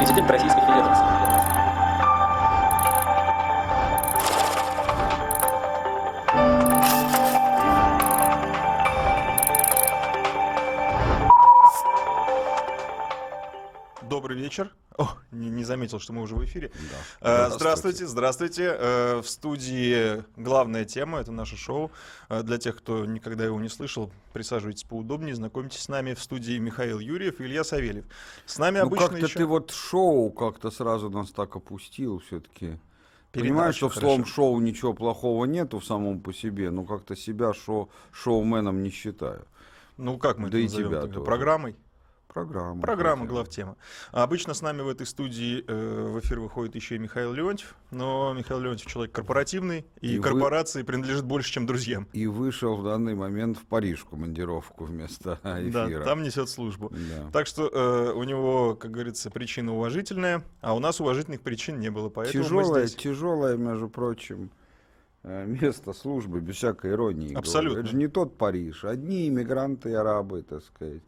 президент Российской Федерации. Заметил, что мы уже в эфире. Да. Э, Здравствуйте, здравствуйте. Э, В студии главная тема, это наше шоу. Э, Для тех, кто никогда его не слышал, присаживайтесь поудобнее, знакомьтесь с нами. В студии Михаил Юрьев и Илья Савельев. С нами Ну обычно как-то еще... ты вот шоу как-то сразу нас так опустил все-таки. Передача, Понимаешь, что в словом шоу ничего плохого нету в самом по себе, но как-то себя шоу, шоуменом не считаю. Ну, как мы Да это и назовем тебя тогда? тоже. Программой? Программа. Программа, главтема. А обычно с нами в этой студии э, в эфир выходит еще и Михаил Леонтьев, но Михаил Леонтьев человек корпоративный, и, И вы- корпорации принадлежит больше, чем друзьям. И вышел в данный момент в Париж в командировку вместо Да, эфира. там несет службу. Да. Так что э, у него, как говорится, причина уважительная, а у нас уважительных причин не было, поэтому мы Тяжелое, здесь. тяжелое, между прочим, э, место службы, без всякой иронии. говорю. Абсолютно. Это же не тот Париж. Одни иммигранты и арабы, так сказать,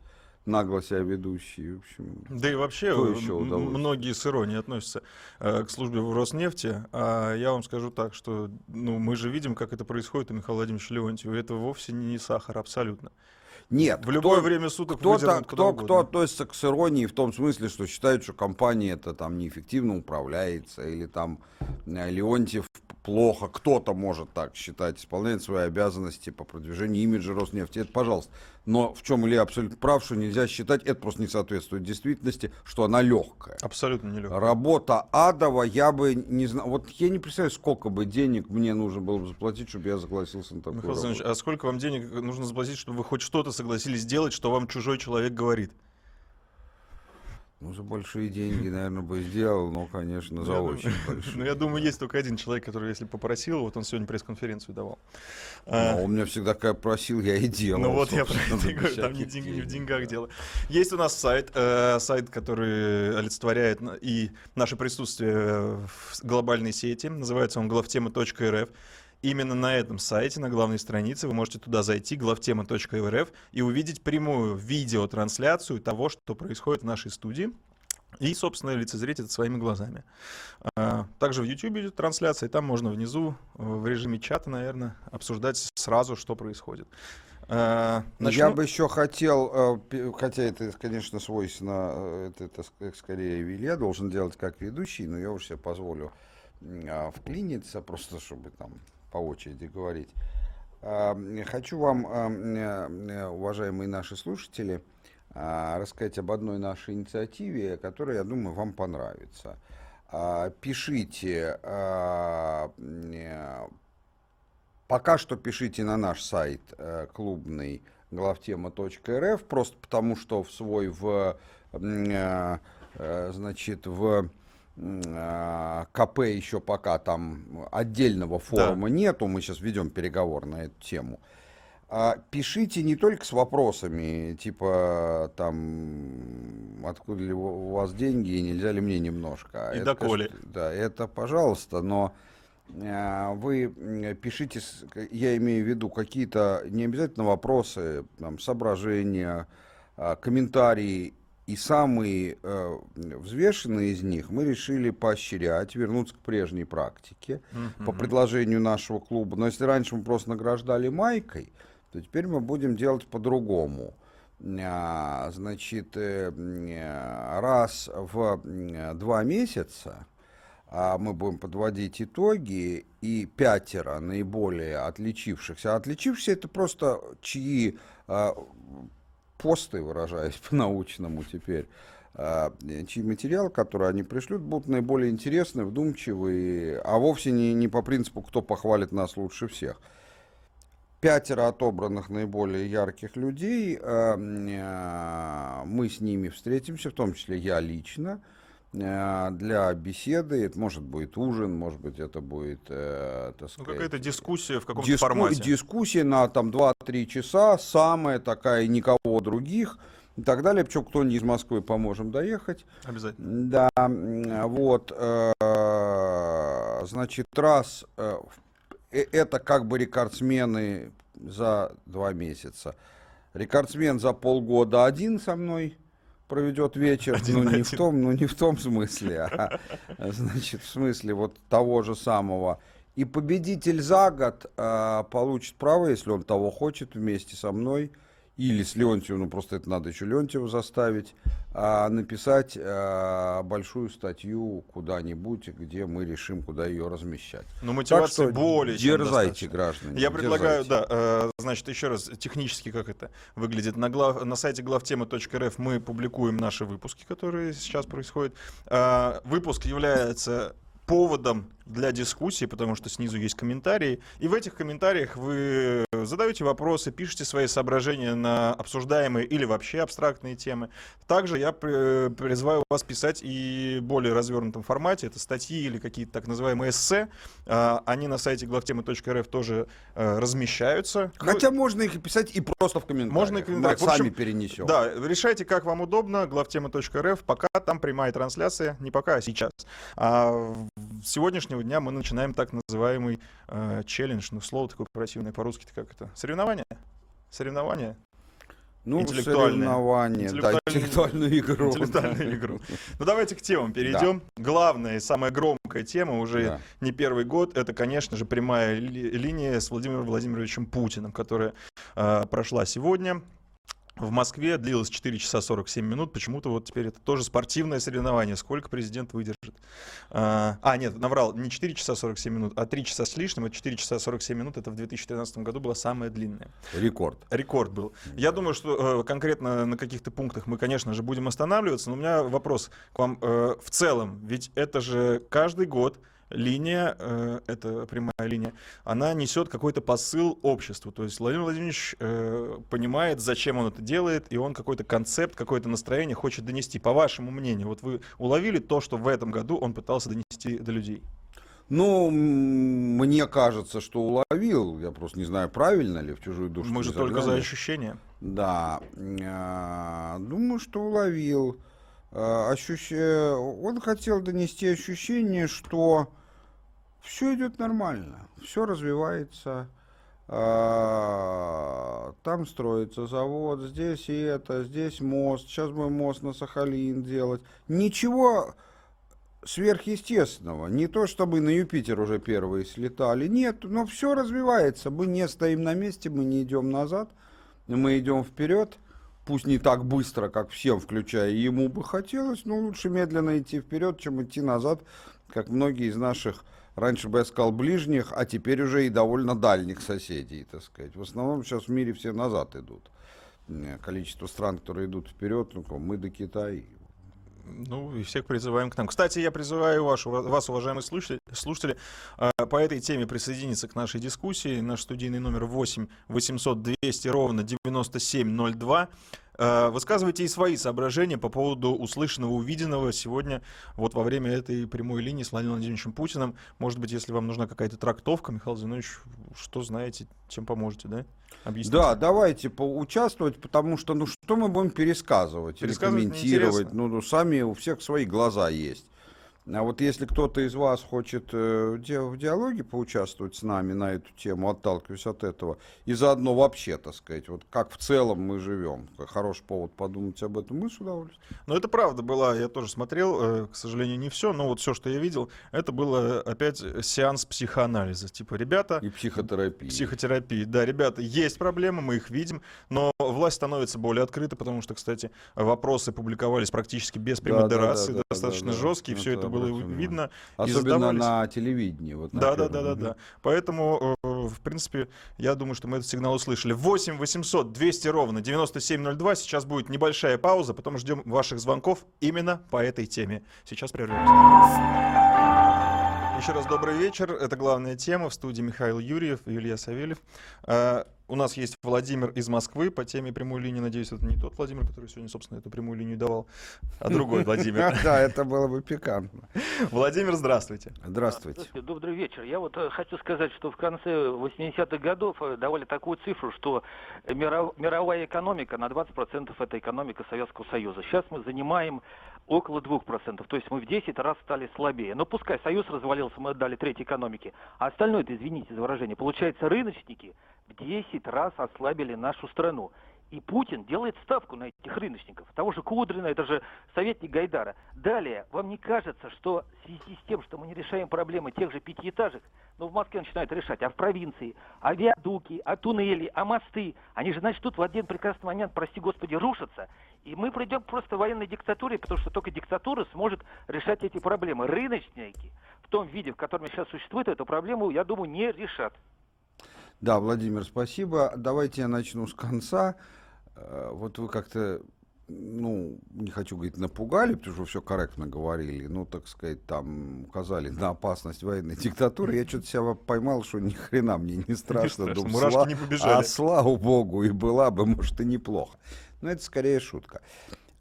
нагло себя ведущие. В общем, Да и вообще многие с иронией относятся э, к службе в Роснефти, а я вам скажу так, что ну, мы же видим, как это происходит у Михаила Владимировича Леонтьева, это вовсе не сахар абсолютно. Нет, В любое кто- время суток кто-то, кто, угодно. кто относится к с иронии в том смысле, что считает, что компания это там неэффективно управляется, или там э, Леонтьев плохо, кто-то может так считать, исполняет свои обязанности по продвижению имиджа Роснефти, это пожалуйста. Но в чем Илья абсолютно прав, что нельзя считать, это просто не соответствует действительности, что она легкая. Абсолютно нелегко. Работа адова, я бы не знал, вот я не представляю, сколько бы денег мне нужно было бы заплатить, чтобы я согласился на такую Михаил работу. а сколько вам денег нужно заплатить, чтобы вы хоть что-то согласились сделать, что вам чужой человек говорит? Ну, за большие деньги, наверное, бы сделал, но, конечно, за Я очень думаю- большие. Ну, я думаю, есть только один человек, который, если попросил, вот он сегодня пресс-конференцию давал. Но А, он меня всегда как просил, я и делал. Ну вот я про это говорю, там не, всяких день- не в деньгах да. дело. Есть у нас сайт, э, сайт, который олицетворяет и наше присутствие в глобальной сети. Называется он главтема.рф. Именно на этом сайте, на главной странице, вы можете туда зайти, главтема.рф, и увидеть прямую видеотрансляцию того, что происходит в нашей студии. И, собственно, лицезреть это своими глазами. А, Также в YouTube идет трансляция, и там можно внизу э, в режиме чата, наверное, обсуждать сразу, что происходит. А, Ну, Я начну- бы еще хотел, э, хотя это, конечно, свойственно, э, это, это ск- скорее Илья должен делать как ведущий, но я уже себе позволю а, вклиниться, просто чтобы там по очереди говорить. Хочу вам, м, э, уважаемые наши слушатели, а, рассказать об одной нашей инициативе, которая, я думаю, вам понравится. А, Пишите а, э, Пока что пишите на наш сайт э, клубный главтема.рф, просто потому что в свой в э, э, значит в э, КП еще пока там отдельного форума нету, мы сейчас ведем переговор на эту тему. А, Пишите не только с вопросами, типа там, откуда ли у вас деньги и нельзя ли мне немножко. А И это, доколе. Да, это пожалуйста, но а, вы пишите, я имею в виду какие-то не обязательно вопросы, там, соображения, а, комментарии, и самые э, взвешенные из них мы решили поощрять, вернуться к прежней практике Мгм. по предложению нашего клуба. Но если раньше мы просто награждали майкой, то теперь мы будем делать по-другому. А, Значит, э, раз в два месяца а, мы будем подводить итоги, и пятеро наиболее отличившихся. А отличившиеся это просто чьи а, посты, выражаясь по-научному теперь, а, чьи материалы, которые они пришлют, будут наиболее интересны, вдумчивые, а вовсе не, не по принципу, кто похвалит нас лучше всех. Пятеро отобранных наиболее ярких людей, а, а, мы с ними встретимся, в том числе я лично, для беседы. Это может быть ужин, может быть это будет, э, так Ну, сказать, какая-то дискуссия в каком-то Диску- формате. Дискуссия на там 2-3 часа, самая такая, никого других и так далее. Причем кто-нибудь из Москвы поможем доехать. Обязательно. Да, вот, э, значит, раз, э, это как бы рекордсмены за два месяца. Рекордсмен за полгода один со мной проведет вечер, Один ну не один. в том, ну не в том смысле, а значит в смысле вот того же самого. И победитель за год а, получит право, если он того хочет, вместе со мной или с Леонтьевым, ну просто это надо еще Леонтьева заставить, а, написать а, большую статью куда-нибудь, где мы решим, куда ее размещать. Но Так мотивация что более чем дерзайте, достаточно. граждане. Я предлагаю, дерзайте. да, э, значит, еще раз, технически как это выглядит. На, глав, на сайте главтема.рф мы публикуем наши выпуски, которые сейчас происходят. Э, выпуск является поводом для дискуссии, потому что снизу есть комментарии. И в этих комментариях вы задаете вопросы, пишите свои соображения на обсуждаемые или вообще абстрактные темы. Также я при- призываю вас писать и в более развернутом формате. Это статьи или какие-то так называемые эссе. А, Они на сайте главтемы.рф тоже э, размещаются. Ну, Хотя можно их писать и просто в комментариях. Можно и комментариях. Мы общем, сами перенесем. Да, решайте, как вам удобно, главтема.рф, пока там прямая трансляция, не пока, а сейчас. А с сегодняшнего дня мы начинаем так называемый э, челлендж, ну слово такое противное по-русски, как это? Соревнование? Соревнование? Ну, интеллектуальные. соревнования, да, интеллектуальную игру. Интеллектуальную игру. Ну давайте к темам перейдем. Главная и самая громкая тема уже Да. не первый год, это, конечно же, прямая ли- линия с Владимиром Владимировичем Путиным, которая э, прошла сегодня. В Москве длилось 4 часа 47 минут. Почему-то вот теперь это тоже спортивное соревнование. Сколько президент выдержит? А, а, нет, наврал. Не 4 часа 47 минут, а 3 часа с лишним. Это 4 часа 47 минут. Это в 2013 году была самая длинная. Рекорд. Рекорд был. Я думаю, что э, конкретно на каких-то пунктах мы, конечно же, будем останавливаться, но у меня вопрос к вам э, в целом. Ведь это же каждый год линия, э, это прямая линия, она несет какой-то посыл обществу. То есть Владимир Владимирович э, понимает, зачем он это делает, и он какой-то концепт, какое-то настроение хочет донести. По вашему мнению, вот вы уловили то, что в этом году он пытался донести до людей? Ну, мне кажется, что уловил. Я просто не знаю, правильно ли в чужую душу. Мы же только за ощущения. Да, а, думаю, что уловил. А, ощущ- Он хотел донести ощущение, что все идет нормально, все развивается. А, Там строится завод, здесь и это, здесь мост, сейчас будем мост на Сахалин делать. Ничего сверхъестественного. Не то, чтобы на Юпитер уже первые слетали. Нет, но все развивается. Мы не стоим на месте, мы не идем назад, мы идем вперед. Пусть не так быстро, как всем, включая ему бы хотелось, но лучше медленно идти вперед, чем идти назад, как многие из наших, раньше бы я сказал, ближних, а теперь уже и довольно дальних соседей, так сказать. В основном сейчас в мире все назад идут. Количество стран, которые идут вперед, ну, мы до Китая, Ну, и всех призываем к нам. Кстати, я призываю вашу, вас, уважаемые слушатели, слушатели, э, по этой теме присоединиться к нашей дискуссии. Наш студийный номер 8 800 200 ровно 9702. Э, Высказывайте и свои соображения по поводу услышанного, увиденного сегодня вот во время этой прямой линии с Владимиром Владимировичем Путиным. Может быть, если вам нужна какая-то трактовка, Михаил Зинович, что знаете, чем поможете, да? Объясните. Да, давайте поучаствовать, потому что, ну, что мы будем пересказывать, или Пересказывать комментировать? неинтересно. Ну, ну, сами у всех свои глаза есть. А вот если кто-то из вас хочет э, в диалоге поучаствовать с нами на эту тему, отталкиваясь от этого, и заодно вообще, так сказать, вот как в целом мы живем, хороший повод подумать об этом, мы с удовольствием. Ну, это правда была, я тоже смотрел, э, к сожалению, не все, но вот все, что я видел, это было опять сеанс психоанализа. Типа, ребята, И психотерапия. психотерапии. Да, ребята, есть проблемы, мы их видим, но власть становится более открытой, потому что, кстати, вопросы публиковались практически без Да, премодерации, да, да, достаточно да, да. жесткие, все это было видно. Особенно задавались. на телевидении. Вот на Да, да, да, да, да. Поэтому, э, в принципе, я думаю, что мы этот сигнал услышали. 8 800 200 ровно 9702. Сейчас будет небольшая пауза, потом ждем ваших звонков именно по этой теме. Сейчас прервемся. Еще раз добрый вечер. Это главная тема. В студии Михаил Юрьев и Илья Савельев. У нас есть Владимир из Москвы по теме прямой линии. Надеюсь, это не тот Владимир, который сегодня, собственно, эту прямую линию давал, а другой Владимир. Да, это было бы пикантно. Владимир, здравствуйте. Здравствуйте. Добрый вечер. Я вот э, хочу сказать, что в конце 80-х годов э, давали такую цифру, что миров- мировая экономика на 20% это экономика Советского Союза. Сейчас мы занимаем около 2%, то есть мы в 10 раз стали слабее. Но пускай Союз развалился, мы отдали третьей экономике. А остальное, это, извините за выражение, получается, рыночники в 10 раз ослабили нашу страну. И Путин делает ставку на этих рыночников. Того же Кудрина, это же советник Гайдара. Далее, вам не кажется, что в связи с тем, что мы не решаем проблемы тех же пятиэтажек, ну, в Москве начинают решать, а в провинции, а виадуки, а туннели, а мосты, они же, значит, тут в один прекрасный момент, прости господи, рушатся. И мы придем просто к военной диктатуре, потому что только диктатура сможет решать эти проблемы. Рыночники в том виде, в котором сейчас существует, эту проблему, я думаю, не решат. Да, Владимир, спасибо. Давайте я начну с конца. Э, вот вы как-то, ну, не хочу говорить, напугали, потому что все корректно говорили, ну, так сказать, там указали на опасность военной диктатуры. Я что-то себя поймал, что ни хрена мне не страшно. Не страшно, Думаю, мурашки сла- не побежали. А слава богу, и была бы, может, и неплохо. Но это скорее шутка.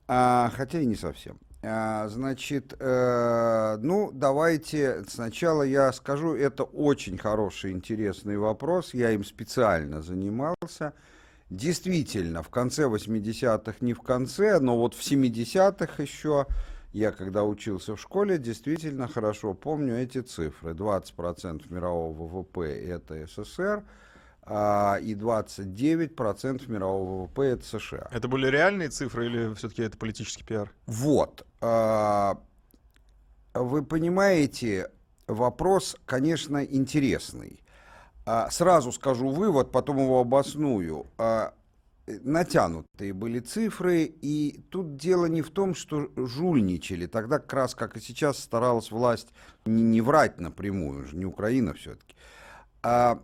А, хотя и не совсем. А, значит, э, ну, давайте сначала я скажу, это очень хороший, интересный вопрос. Я им специально занимался. Действительно, в конце 80-х, не в конце, но вот в 70-х еще, я когда учился в школе, действительно хорошо помню эти цифры. 20% мирового ВВП это СССР, а, и 29% мирового ВВП это США. Это были реальные цифры или все-таки это политический пиар? Вот. а, Вы понимаете, вопрос, конечно, интересный. А, Сразу скажу вывод, потом его обосную. А, Натянутые были цифры, и тут дело не в том, что жульничали. Тогда как раз, как и сейчас, старалась власть не, не врать напрямую, не Украина все-таки. А,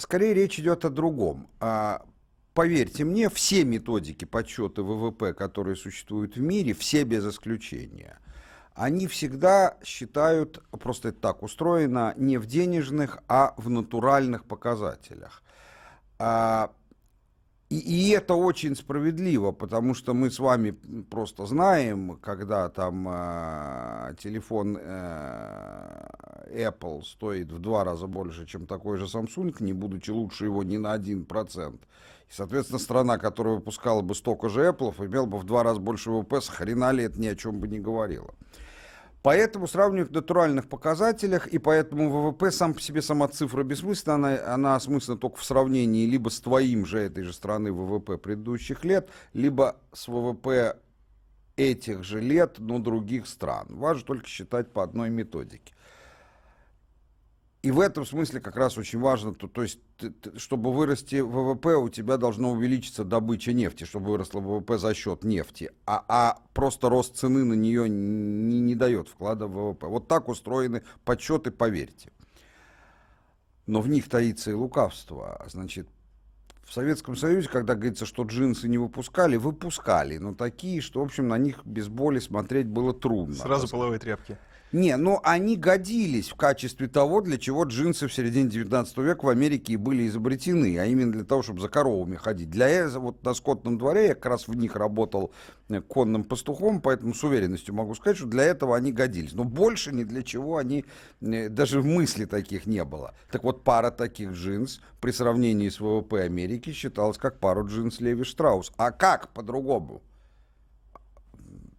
скорее речь идет о другом. А, поверьте мне, все методики подсчета ВВП, которые существуют в мире, все без исключения, они всегда считают, просто это так устроено, не в денежных, а в натуральных показателях. А, и, и это очень справедливо, потому что мы с вами просто знаем, когда там э, телефон э, Apple стоит в два раза больше, чем такой же Samsung, не будучи лучше его ни на один процент. И, соответственно, страна, которая выпускала бы столько же Apple, имела бы в два раза больше ВВП, с хрена ли это ни о чем бы не говорило. Поэтому сравнивать в натуральных показателях, и поэтому ВВП сам по себе сама цифра бессмысленна, она, она осмысленна только в сравнении либо с твоим же этой же страны ВВП предыдущих лет, либо с ВВП этих же лет, но других стран. Важно только считать по одной методике. И в этом смысле как раз очень важно, то, то есть, ты- ты- чтобы вырасти ВВП, у тебя должно увеличиться добыча нефти, чтобы выросла ВВП за счет нефти, а, а просто рост цены на нее не, не дает вклада в ВВП. Вот так устроены подсчеты, поверьте. Но в них таится и лукавство. Значит, в Советском Союзе, когда говорится, что джинсы не выпускали, выпускали, но такие, что, в общем, на них без боли смотреть было трудно. Сразу половые тряпки. Не, но они годились в качестве того, для чего джинсы в середине 19 века в Америке и были изобретены, а именно для того, чтобы за коровами ходить. Для этого, вот на скотном дворе, я как раз в них работал э, конным пастухом, поэтому с уверенностью могу сказать, что для этого они годились. Но больше ни для чего они, э, даже в мысли таких не было. Так вот, пара таких джинс при сравнении с ВВП Америки считалась как пару джинс Леви Штраус. А как по-другому?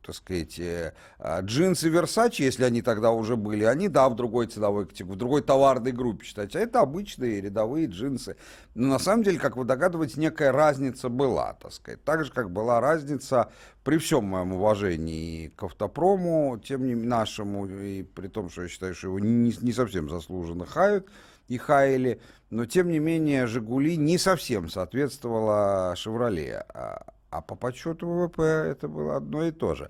Так сказать, э, а, джинсы Versace, если они тогда уже были, они, да, в другой ценовой категории, в другой товарной группе считать. А это обычные рядовые джинсы. Но на самом деле, как вы догадываетесь, некая разница была, так сказать. Так же, как была разница при всем моем уважении к автопрому, тем не нашему, и при том, что я считаю, что его не, не совсем заслуженно хают и хаяли, но тем не менее «Жигули» не совсем соответствовала «Шевроле». А, по подсчету ВВП это было одно и то же.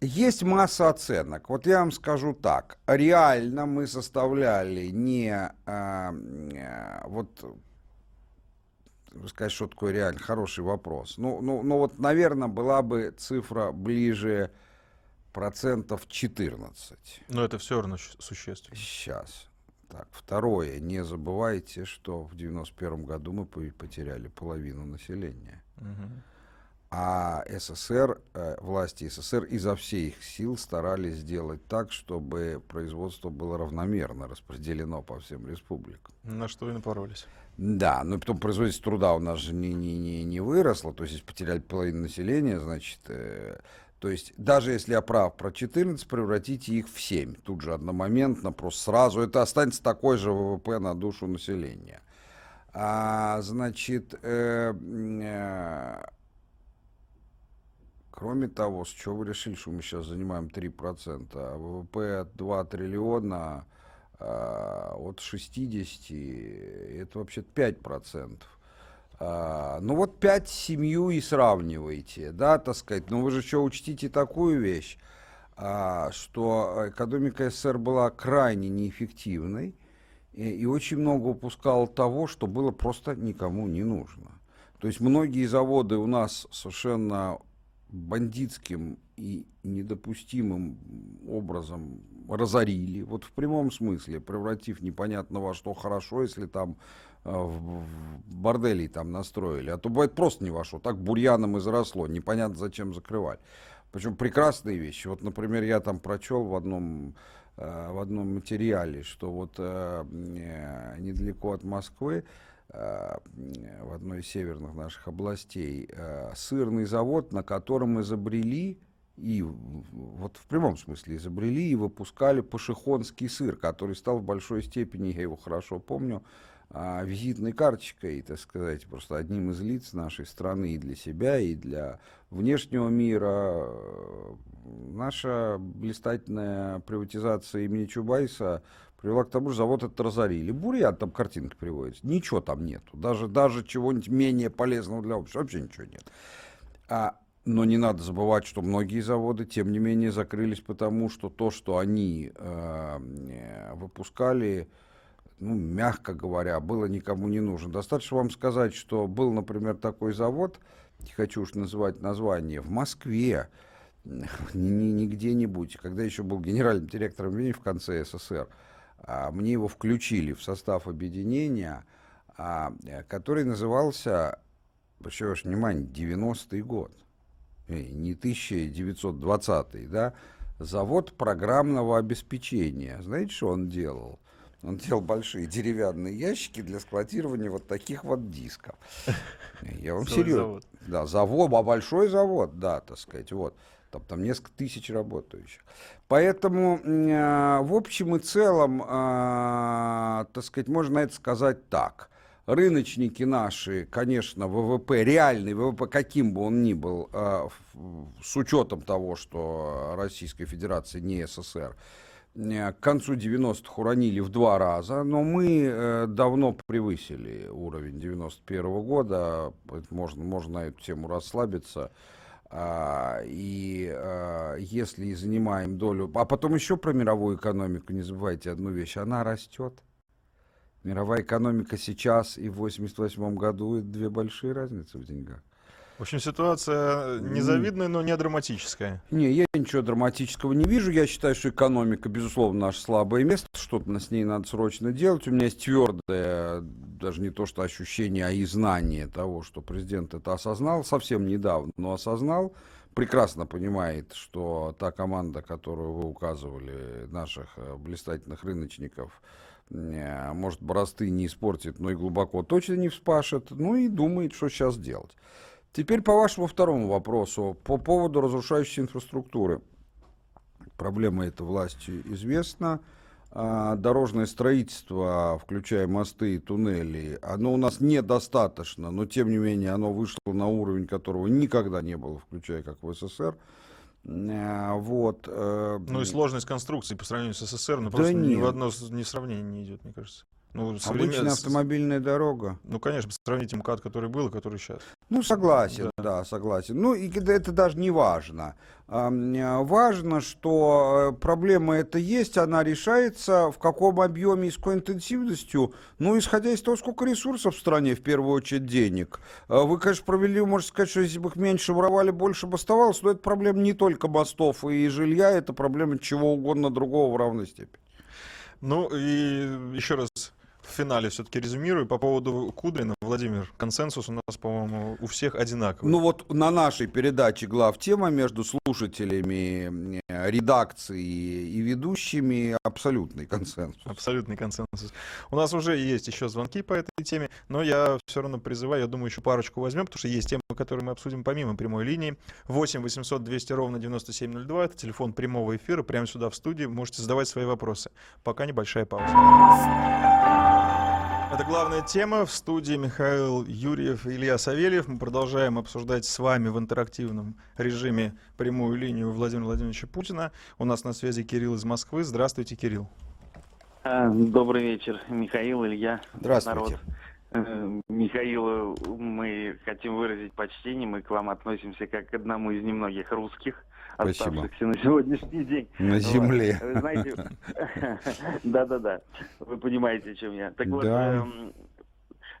Есть масса оценок. Вот я вам скажу так. Реально мы составляли не... а, а, вот сказать, что такое реально хороший вопрос. Ну, ну, ну вот, наверное, была бы цифра ближе процентов 14. Но это все равно существенно. Сейчас. Так, второе. Не забывайте, что в 91 году мы по- потеряли половину населения. А СССР, э, власти СССР изо всех сил старались сделать так, чтобы производство было равномерно распределено по всем республикам. На что и напоролись. Да, но потом производительность труда у нас же не, не, не, не выросло, то есть если потеряли половину населения, значит, э, то есть даже если я прав про 14, превратите их в 7, тут же одномоментно, просто сразу, это останется такой же ВВП на душу населения. А, значит, э, э, кроме того, с чего вы решили, что мы сейчас занимаем 3%? А ВВП 2 триллиона а, от 60, это вообще 5%. А, ну вот 5 семью и сравниваете, да, так сказать. Но вы же еще учтите такую вещь, а, что экономика СССР была крайне неэффективной и, очень много упускала того, что было просто никому не нужно. То есть многие заводы у нас совершенно бандитским и недопустимым образом разорили, вот в прямом смысле, превратив непонятно во что хорошо, если там э, в борделей там настроили, а то бывает просто не во что, так бурьяном и заросло, непонятно зачем закрывать. Причем прекрасные вещи. Вот, например, я там прочел в одном, в одном материале, что вот э, недалеко от Москвы в одной из северных наших областей сырный завод, на котором изобрели и вот в прямом смысле изобрели и выпускали пашихонский сыр, который стал в большой степени, я его хорошо помню, а, визитной карточкой, так сказать, просто одним из лиц нашей страны и для себя, и для внешнего мира. Наша блистательная приватизация имени Чубайса привела к тому, что завод этот разорили. Бурьян, там картинка приводится, ничего там нету, даже, даже чего-нибудь менее полезного для общества, вообще ничего нет. А но не надо забывать, что многие заводы, тем не менее, закрылись потому, что то, что они э, выпускали, ну, мягко говоря, было никому не нужно. Достаточно вам сказать, что был, например, такой завод, не хочу уж называть название, в Москве, не, где-нибудь, когда еще был генеральным директором в конце СССР, а, мне его включили в состав объединения, а, который назывался, обращаю ваше внимание, 90-й год – не 1920 да, завод программного обеспечения. Знаете, что он делал? Он делал большие деревянные ящики для складирования вот таких вот дисков. Я вам серьезно. Да, завод, а большой завод, да, так сказать, вот. Там, там несколько тысяч работающих. Поэтому, э, в общем и целом, э, так сказать, можно это сказать так рыночники наши, конечно, ВВП, реальный ВВП, каким бы он ни был, а, с учетом того, что Российская Федерация не СССР, э, к концу 90-х уронили в два раза, но мы э, давно превысили уровень 91 -го года, можно, можно на эту тему расслабиться. А, и а, если занимаем долю... А потом еще про мировую экономику, не забывайте одну вещь, она растет. Мировая экономика сейчас и в 1988 году это две большие разницы в деньгах. В общем, ситуация незавидная, но не драматическая. Не, я ничего драматического не вижу. Я считаю, что экономика, безусловно, наше слабое место. Что-то с ней надо срочно делать. У меня есть твердое, даже не то что ощущение, а и знание того, что президент это осознал совсем недавно, но осознал. Прекрасно понимает, что та команда, которую вы указывали, наших э, блистательных рыночников, Э, может, борозды не испортит, но и глубоко точно не вспашет, ну и думает, что сейчас делать. Теперь по вашему второму вопросу, по поводу разрушающей инфраструктуры. Проблема эта властью известна. А, дорожное строительство, включая мосты и туннели, оно у нас недостаточно, но тем не менее оно вышло на уровень, которого никогда не было, включая как в СССР. Э, вот. Э, ну и сложность конструкции по сравнению с СССР, ну просто да ни в одно в сравнение не идет, мне кажется. Ну, Обычная автомобильная дорога. Ну, конечно, сравните МКАД, который был и который сейчас. Ну, согласен, да, да согласен. Ну, и это даже не важно. Важно, что э, проблема эта есть, она решается в каком объеме и с какой интенсивностью, ну, исходя из того, сколько ресурсов в стране, в первую очередь денег. А вы, конечно, провели, можете сказать, что если бы их меньше воровали, больше бы оставалось, но это проблема не только мостов и жилья, это проблема чего угодно другого в равной степени. Ну и еще раз финале все-таки резюмирую. По поводу Кудрина, Владимир, консенсус у нас, по-моему, у всех одинаковый. Ну вот на нашей передаче глав тема между слушателями, э, редакцией и ведущими абсолютный консенсус. Абсолютный консенсус. У нас уже есть еще звонки по этой теме, но я все равно призываю, я думаю, еще парочку возьмем, потому что есть темы, которые мы обсудим помимо прямой линии. 8 800 200 ровно 9702, это телефон прямого эфира, прямо сюда в студии, можете задавать свои вопросы. Пока небольшая пауза. Это главная тема. В студии Михаил Юрьев и Илья Савельев. Мы продолжаем обсуждать с вами в интерактивном режиме прямую линию Владимира Владимировича Путина. У нас на связи Кирилл из Москвы. Здравствуйте, Кирилл. А, добрый вечер, Михаил, Илья. Здравствуйте. Народ. Э, Михаил, мы хотим выразить почтение, мы к вам относимся как к одному из немногих русских, Спасибо. оставшихся на сегодняшний день. На земле. Вы знаете, да-да-да, вы понимаете, о чем я. Так вот, эм,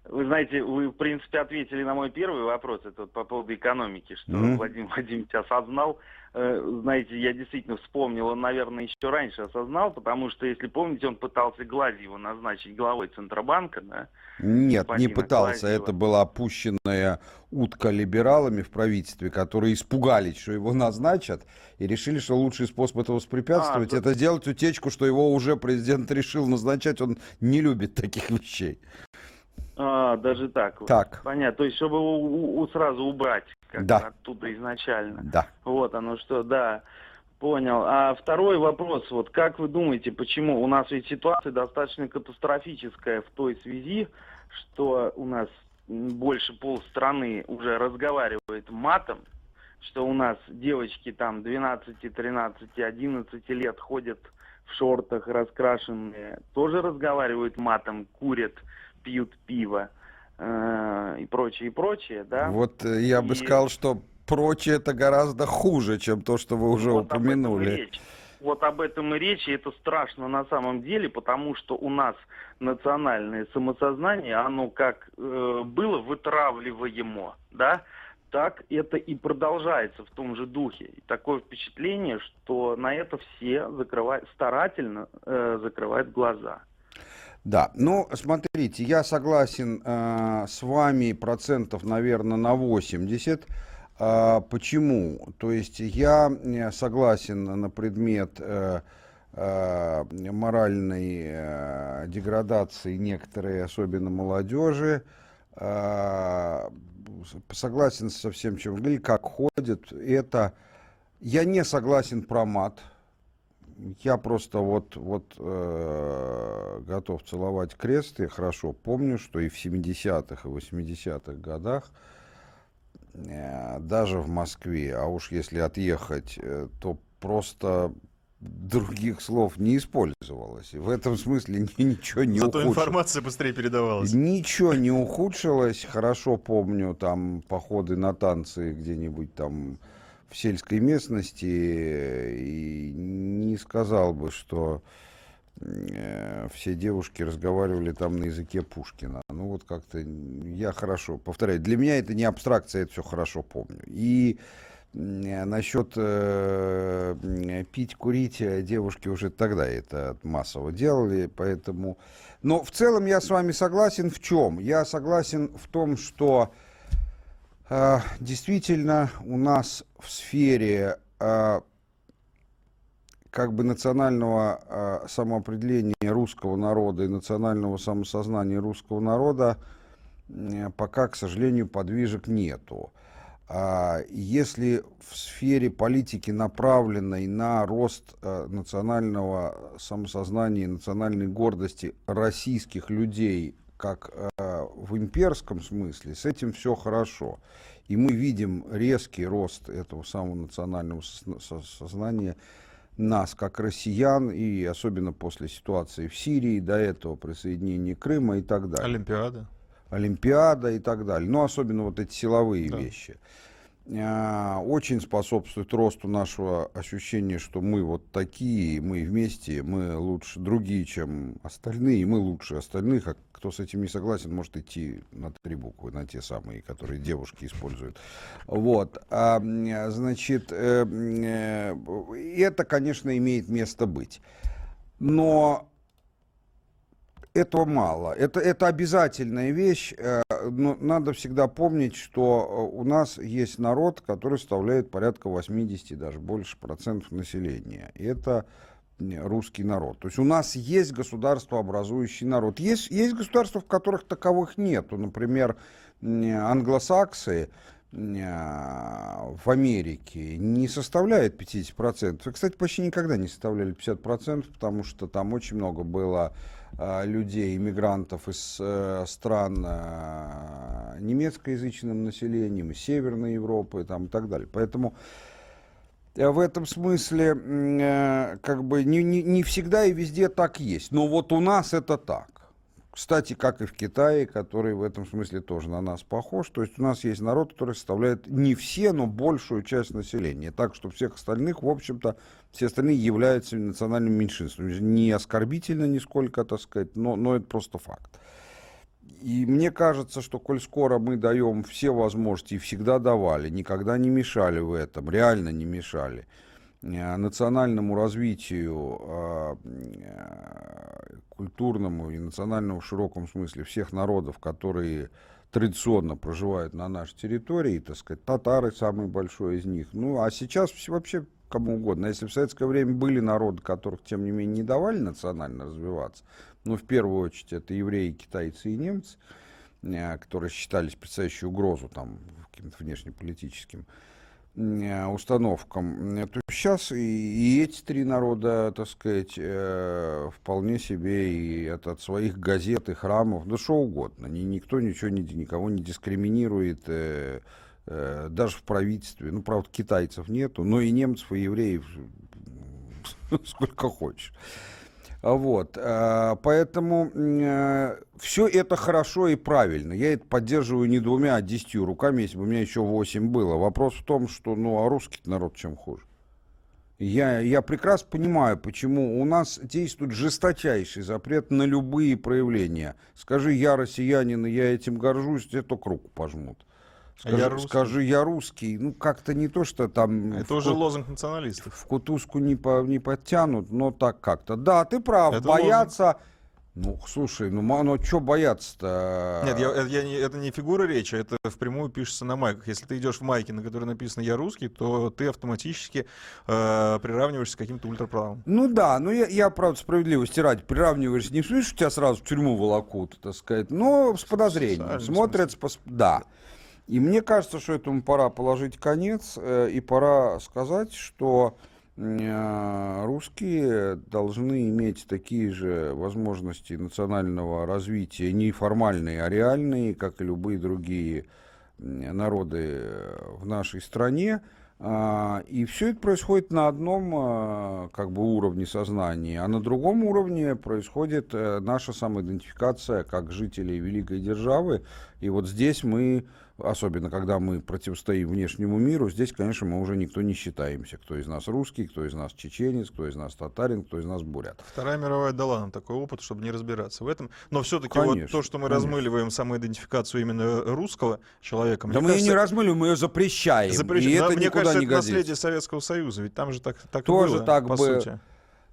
вы знаете, вы, в принципе, ответили на мой первый вопрос, это вот по поводу экономики, что Мгм. Владимир Владимирович осознал. Э, Знаете, я действительно вспомнил, он, наверное, еще раньше осознал, потому что, если помните, он пытался Гладьева назначить главой Центробанка, да? Нет, не пытался. Гладьева. Это была опущенная утка либералами в правительстве, которые испугались, что его назначат, и решили, что лучший способ этого воспрепятствовать, А, это сделать утечку, что его уже президент решил назначать. Он не любит таких вещей. А, даже так. Так. Понятно. То есть, чтобы его сразу убрать как Да. оттуда изначально. Да. Вот оно что, да. Понял. А второй вопрос, вот как вы думаете, почему у нас ведь ситуация достаточно катастрофическая в той связи, что у нас больше полстраны уже разговаривает матом, что у нас девочки там 12, 13, 11 лет ходят в шортах раскрашенные, тоже разговаривают матом, курят, пьют пиво и прочее, и прочее, да? Вот э, я бы И- сказал, что прочее это гораздо хуже, чем то, что вы уже Вот упомянули. Вот об этом и речь, и это страшно на самом деле, потому что у нас национальное самосознание, оно как э, было вытравливаемо, да, так это и продолжается в том же духе. И такое впечатление, что на это все закрывают, старательно э, закрывают глаза. Да, ну, смотрите, я согласен э, с вами процентов, наверное, на 80. А, почему? То есть я э, согласен на предмет э, э, моральной э, деградации некоторой, особенно молодежи. А, согласен со всем, чем говорили, как ходят. Это я не согласен про мат. Я просто вот, вот э, готов целовать крест. Я хорошо помню, что и в 70-х, и 80-х годах, э, даже в Москве, а уж если отъехать, э, то просто других слов не использовалось. И в этом смысле ни- ничего не Зато ухудшилось. информация быстрее передавалась. Ничего не ухудшилось. Хорошо помню там походы на танцы где-нибудь там в сельской местности. И не сказал бы, что э, все девушки разговаривали там на языке Пушкина. Ну вот как-то я хорошо, повторяю, для меня это не абстракция, я это все хорошо помню. И э, насчет э, м, пить, курить, э, девушки уже тогда это массово делали, поэтому... Но в целом я с вами согласен в чем? Я согласен в том, что э, действительно у нас в сфере э, как бы национального э, самоопределения русского народа и национального самосознания русского народа пока, к сожалению, подвижек нету. А Если в сфере политики, направленной на рост национального самосознания и национальной гордости российских людей, как э, в имперском смысле, с этим все хорошо. И мы видим резкий рост этого самого национального созна- со- сознания нас, как россиян, и особенно после ситуации в Сирии, до этого присоединения Крыма и так далее. Олимпиада. Олимпиада и так далее. Но особенно вот эти силовые Да. вещи. А, Очень способствует росту нашего ощущения, что мы вот такие, мы вместе, мы лучше другие, чем остальные, мы лучше остальных. А кто с этим не согласен, может идти на три буквы, на те самые, которые девушки используют. Вот. А, значит, э, э, это, конечно, имеет место быть. Но этого мало. Это, это обязательная вещь. Но надо всегда помнить, что э, у нас есть народ, который составляет порядка 80, даже больше процентов населения. И это русский народ. То есть у нас есть государство, образующий народ. Есть, есть государства, в которых таковых нету. Например, англосаксы а, в Америке не составляет 50%. И, кстати, почти никогда не составляли 50%, потому что там очень много было людей, иммигрантов из э, стран а, немецкоязычным населением, Северной Европы там, и так далее. Поэтому э, в этом смысле э, как бы не, не, не всегда и везде так есть. Но вот у нас это так. Кстати, как и в Китае, который в этом смысле тоже на нас похож. То есть у нас есть народ, который составляет не все, но большую часть населения. Так что всех остальных, в общем-то, все остальные являются национальным меньшинством. Не оскорбительно нисколько, так сказать, но, но это просто факт. И мне кажется, что коль скоро мы даем все возможности и всегда давали, никогда не мешали в этом, реально не мешали, Э, национальному развитию, а, э, культурному и национальному в широком смысле всех народов, которые традиционно проживают на нашей территории, так сказать, татары самый большой из них. Ну, а сейчас вообще кому угодно. Если в советское время были народы, которых, тем не менее, не давали национально развиваться, ну, в первую очередь, это евреи, китайцы и немцы, э, которые считались представляющей угрозу там каким-то внешнеполитическим установкам, то сейчас и, и эти три народа, так сказать, э, вполне себе и от, от своих газет и храмов, да что угодно, ни, никто ничего не, никого не дискриминирует, э, э, даже в правительстве, ну, правда, китайцев нету, но и немцев, и евреев сколько хочешь. Вот, э, поэтому э, все это хорошо и правильно. Я это поддерживаю не двумя, а десятью руками, если бы у меня еще восемь было. Вопрос в том, что, ну, а русский народ чем хуже? Я, я прекрасно понимаю, почему у нас действует жесточайший запрет на любые проявления. Скажи, я россиянин, и я этим горжусь, тебе только руку пожмут. Скажи, я русский. скажи, я русский. Ну, как-то не то, что там... Это уже кут... лозунг националистов. В кутузку не, по... не подтянут, но так как-то. Да, ты прав, Это бояться... Лозунг. Ну, слушай, ну, ну что бояться-то? Нет, я, я, это не фигура речи, это впрямую пишется на майках. Если ты идешь в майке, на которой написано «Я русский», то ты автоматически э, приравниваешься к каким-то ультраправым. Ну да, ну я, я правда, справедливости ради, приравниваешься не в смысле, что тебя сразу в тюрьму волокут, так сказать, но с подозрением. Смотрят, по, да. И мне кажется, что этому пора положить конец, э, и пора сказать, что э, русские должны иметь такие же возможности национального развития, не формальные, а реальные, как и любые другие народы в нашей стране. А, и все это происходит на одном как бы, уровне сознания, а на другом уровне происходит э, наша самоидентификация как жителей великой державы. И вот здесь мы особенно когда мы противостоим внешнему миру, здесь, конечно, мы уже никто не считаемся, кто из нас русский, кто из нас чеченец, кто из нас татарин, кто из нас бурят. Вторая мировая дала нам такой опыт, чтобы не разбираться в этом. Но все-таки вот то, что мы конечно. размыливаем самоидентификацию именно русского человека. Да мы кажется, ее не размыливаем, мы ее запрещаем. запрещаем. И это мне кажется, не это наследие Советского Союза, ведь там же так, так Тоже было, так по бы... сути.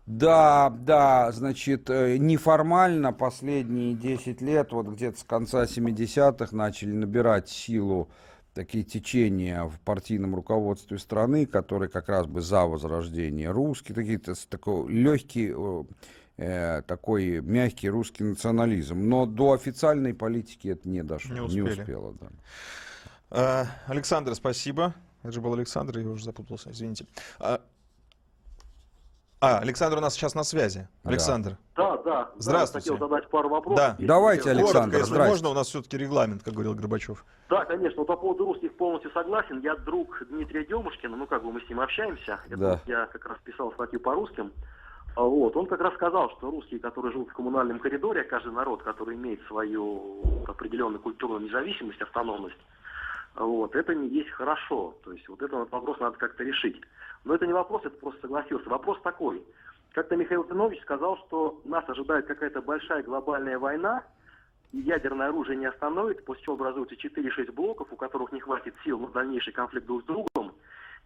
Да, да, значит, э, неформально последние 10 лет, вот где-то с конца 70-х начали набирать силу такие течения в партийном руководстве страны, которые как раз бы за возрождение русский, такие такой легкий, э, такой мягкий русский национализм. Но до официальной политики это не дошло, не, не успело. Да. А, Александр, спасибо. Это же был Александр, я уже запутался, извините. А, Александр у нас сейчас на связи. Александр. Да, да. Здравствуйте. Да, хотел задать пару вопросов. Да. Давайте, Александр, Коротко, если можно, у нас все-таки регламент, как говорил Горбачев. Да, конечно. Вот по поводу русских полностью согласен. Я друг Дмитрия Демушкина, ну как бы мы с ним общаемся. Это да. я как раз писал статью по русским. А вот. Он как раз сказал, что русские, которые живут в коммунальном коридоре, каждый народ, который имеет свою определенную культурную независимость, автономность, вот, это не есть хорошо. То есть вот этот вопрос надо как-то решить. Но это не вопрос, это просто согласился. Вопрос такой. Как-то Михаил Тинович сказал, что нас ожидает какая-то большая глобальная война, и ядерное оружие не остановит, после чего образуются 4-6 блоков, у которых не хватит сил на дальнейший конфликт друг с другом.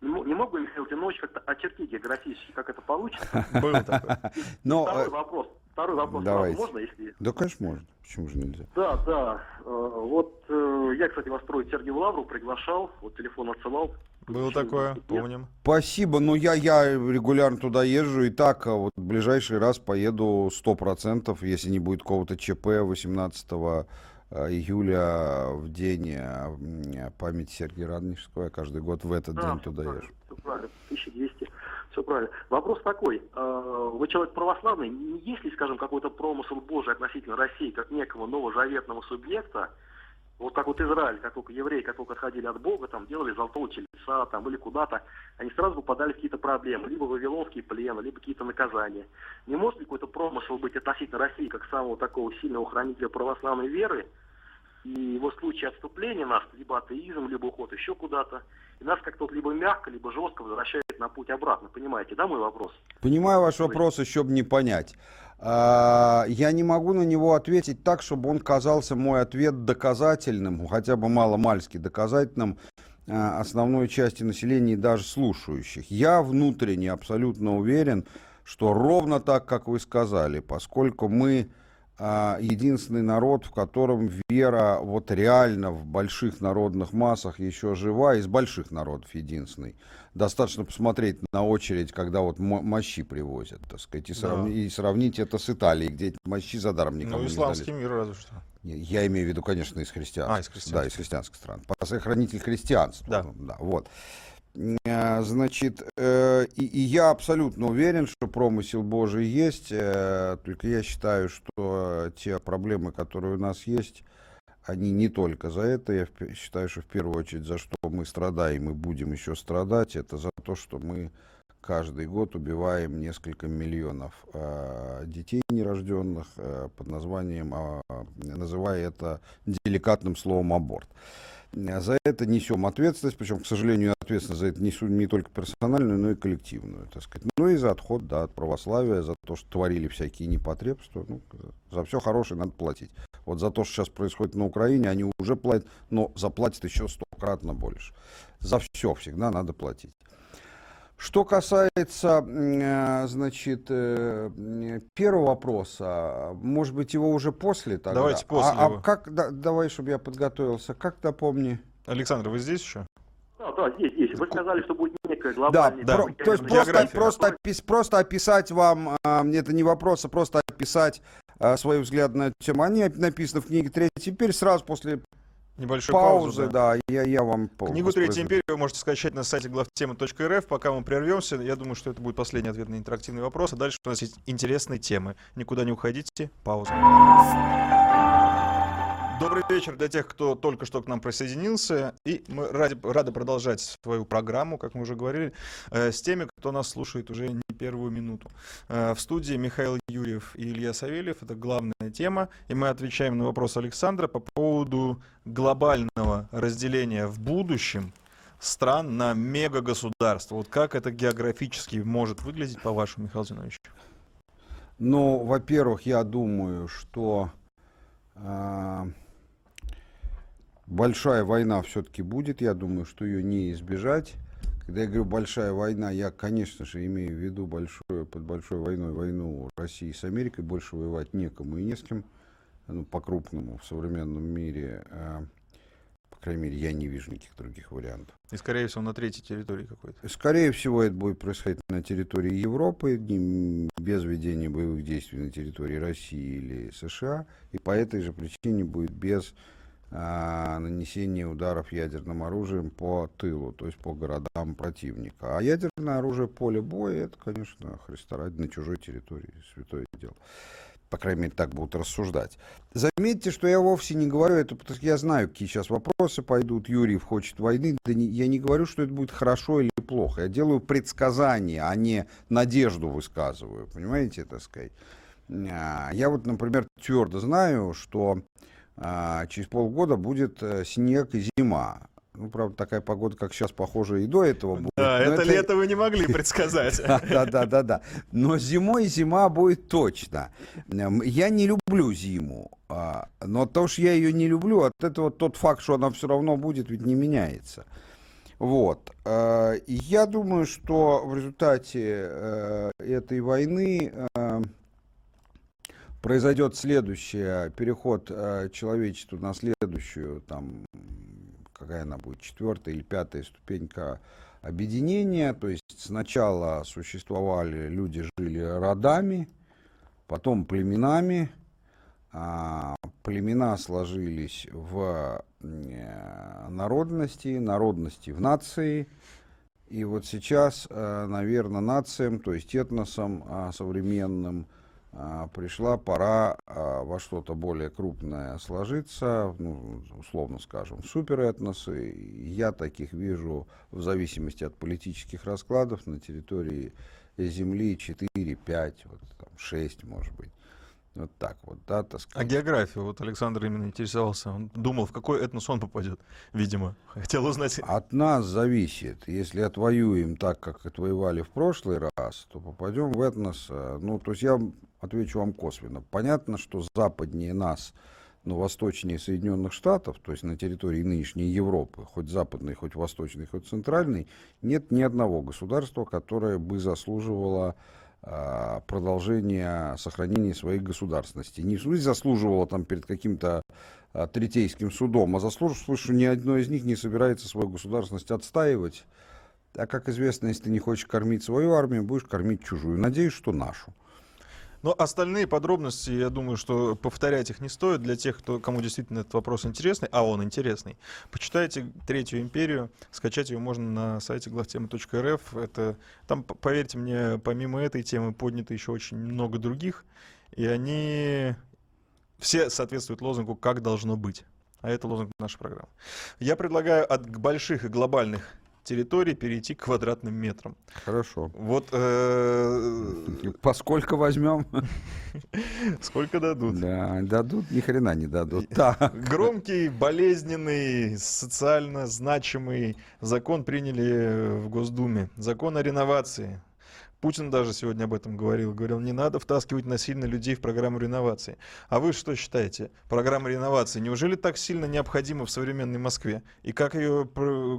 Не, мог бы Михаил Тинович как-то очертить географически, как это получится? Был такой. Второй э, вопрос. Второй вопрос. Можно, если... Да, конечно, можно. Почему же нельзя? Да, да. Э, вот э, я, кстати, вас строить Сергея Лавру приглашал, вот телефон отсылал. Было такое, помним. Спасибо, но я, я регулярно туда езжу и так, а вот в ближайший раз поеду 100%, если не будет какого-то ЧП 18 э, июля в день памяти Сергея Радонежского. Я каждый год в этот да, день туда езжу. Правильно, 1200. Все правильно. Вопрос такой. Э, вы человек православный. Есть ли, скажем, какой-то промысел Божий относительно России, как некого новозаветного субъекта, вот как вот Израиль, как только евреи, как только отходили от Бога, там делали золотого тельца, там, или куда-то, они сразу попадали в какие-то проблемы, либо вавилонские плены, либо какие-то наказания. Не может ли какой-то промысел быть относительно России, как самого такого сильного хранителя православной веры, и его случае отступления нас, либо атеизм, либо уход еще куда-то, и нас как-то вот либо мягко, либо жестко возвращает на путь обратно. Понимаете, да, мой вопрос? Понимаю ваш вопрос, еще бы не понять. А, я не могу на него ответить так, чтобы он казался мой ответ доказательным, хотя бы мало-мальски доказательным а, основной части населения и даже слушающих. Я внутренне абсолютно уверен, что ровно так, как вы сказали, поскольку мы единственный народ, в котором вера вот реально в больших народных массах еще жива, из больших народов единственный. Достаточно посмотреть на очередь, когда вот мощи привозят, так сказать, и, срав... да. и сравнить это с Италией, где мощи за даром никому ну, не исламский мир разве что. Я имею в виду, конечно, из христианства. А, из христианских. Да, из христианских стран. Хранитель христианства. Да. да вот. Э, значит, э, и, и я абсолютно уверен, что промысел Божий есть, э, только я считаю, что те проблемы, которые у нас есть, они не только за это, я считаю, что в первую очередь за что мы страдаем и будем еще страдать, это за то, что мы каждый год убиваем несколько миллионов э, детей нерожденных под названием, э, называя это деликатным словом аборт. За это несем ответственность, причем, к сожалению, ответственность за это несу не только персональную, но и коллективную, так сказать. Ну и за отход да, от православия, за то, что творили всякие непотребства. Ну, за все хорошее надо платить. Вот за то, что сейчас происходит на Украине, они уже платят, но заплатят еще стократно больше. За все всегда надо платить. Что касается, э, значит, э, первого вопроса, может быть, его уже после тогда? Давайте после. А, а как, да, давай, чтобы я подготовился. Как напомни? Александр, вы здесь еще? Да, да, здесь, здесь. Вы сказали, что будет некая глобальная... Да, да. то есть просто, просто, опис, просто описать вам, а, это не вопрос, а просто описать а, свой взгляд на тему. Они написаны в книге «Третья Теперь» сразу после Небольшой паузы, да. да, я, я вам Книгу «Третья империя» вы можете скачать на сайте главтема.рф. Пока мы прервемся, я думаю, что это будет последний ответ на интерактивный вопрос. А дальше у нас есть интересные темы. Никуда не уходите. Пауза. Добрый вечер для тех, кто только что к нам присоединился. И мы ради, рады продолжать свою программу, как мы уже говорили, э, с теми, кто нас слушает уже не первую минуту. Э, в студии Михаил Юрьев и Илья Савельев. Это главная тема. И мы отвечаем на вопрос Александра по поводу глобального разделения в будущем стран на мегагосударства. Вот как это географически может выглядеть, по-вашему, Михаил Зинович? Ну, во-первых, я думаю, что э, большая война все-таки будет, я думаю, что ее не избежать. Когда я говорю большая война, я, конечно же, имею в виду большую, под большой войной войну России с Америкой. Больше воевать некому и не с кем, ну, по-крупному в современном мире. А, по крайней мере, я не вижу никаких других вариантов. И, скорее всего, на третьей территории какой-то? Скорее всего, это будет происходить на территории Европы, без ведения боевых действий на территории России или США. И по этой же причине будет без нанесение ударов ядерным оружием по тылу, то есть по городам противника. А ядерное оружие поле боя, это, конечно, Христа ради на чужой территории, святое дело. По крайней мере, так будут рассуждать. Заметьте, что я вовсе не говорю это, потому что я знаю, какие сейчас вопросы пойдут. Юрьев хочет войны. Да не, я не говорю, что это будет хорошо или плохо. Я делаю предсказания, а не надежду высказываю. Понимаете, так сказать? А, я вот, например, твердо знаю, что а, через полгода будет э, снег и зима. Ну, правда, такая погода, как сейчас, похоже, и до этого будет. Да, это, это лето вы не могли предсказать. Да, да, да, да. Но зимой зима будет точно. Я не люблю зиму. А, но то, что я ее не люблю, от этого тот факт, что она все равно будет, ведь не меняется. Вот. И я думаю, что в результате э, этой войны произойдет следующее, переход э, человечества на следующую, там, какая она будет, четвертая или пятая ступенька объединения, то есть сначала существовали, люди жили родами, потом племенами, а, племена сложились в э, народности, народности в нации, И вот сейчас, э, наверное, нациям, то есть этносам а, современным, пришла пора а, во что-то более крупное сложиться, ну, условно скажем, суперэтносы. Я таких вижу в зависимости от политических раскладов на территории Земли 4, 5, вот, там, 6, может быть. Вот так вот, да, так сказать. А географию, вот Александр именно интересовался, он думал, в какой этнос он попадет, видимо, хотел узнать. От нас зависит, если отвоюем так, как отвоевали в прошлый раз, то попадем в этнос, э, ну, то есть я отвечу вам косвенно. Понятно, что западнее нас, но восточнее Соединенных Штатов, то есть на территории нынешней Европы, хоть западной, хоть восточной, хоть центральной, нет ни одного государства, которое бы заслуживало а, продолжения сохранения своей государственности. Не заслуживало там перед каким-то а, третейским судом, а заслуживало, что ни одно из них не собирается свою государственность отстаивать. А как известно, если ты не хочешь кормить свою армию, будешь кормить чужую. Надеюсь, что нашу. Но остальные подробности, я думаю, что повторять их не стоит для тех, кто, кому действительно этот вопрос интересный, а он интересный. Почитайте «Третью империю», скачать ее можно на сайте главтемы.рф. Это, там, поверьте мне, помимо этой темы подняты еще очень много других, и они все соответствуют лозунгу «как должно быть». А это лозунг нашей программы. Я предлагаю от больших и глобальных территории перейти к квадратным метрам. Хорошо. Вот. Э... Поскольку возьмем? Сколько дадут? Да, дадут, ни хрена не дадут. Громкий, болезненный, социально значимый закон приняли в Госдуме. Закон о реновации. Путин даже сегодня об этом говорил. Говорил, не надо втаскивать насильно людей в программу реновации. А вы что считаете? Программа реновации неужели так сильно необходима в современной Москве? И как ее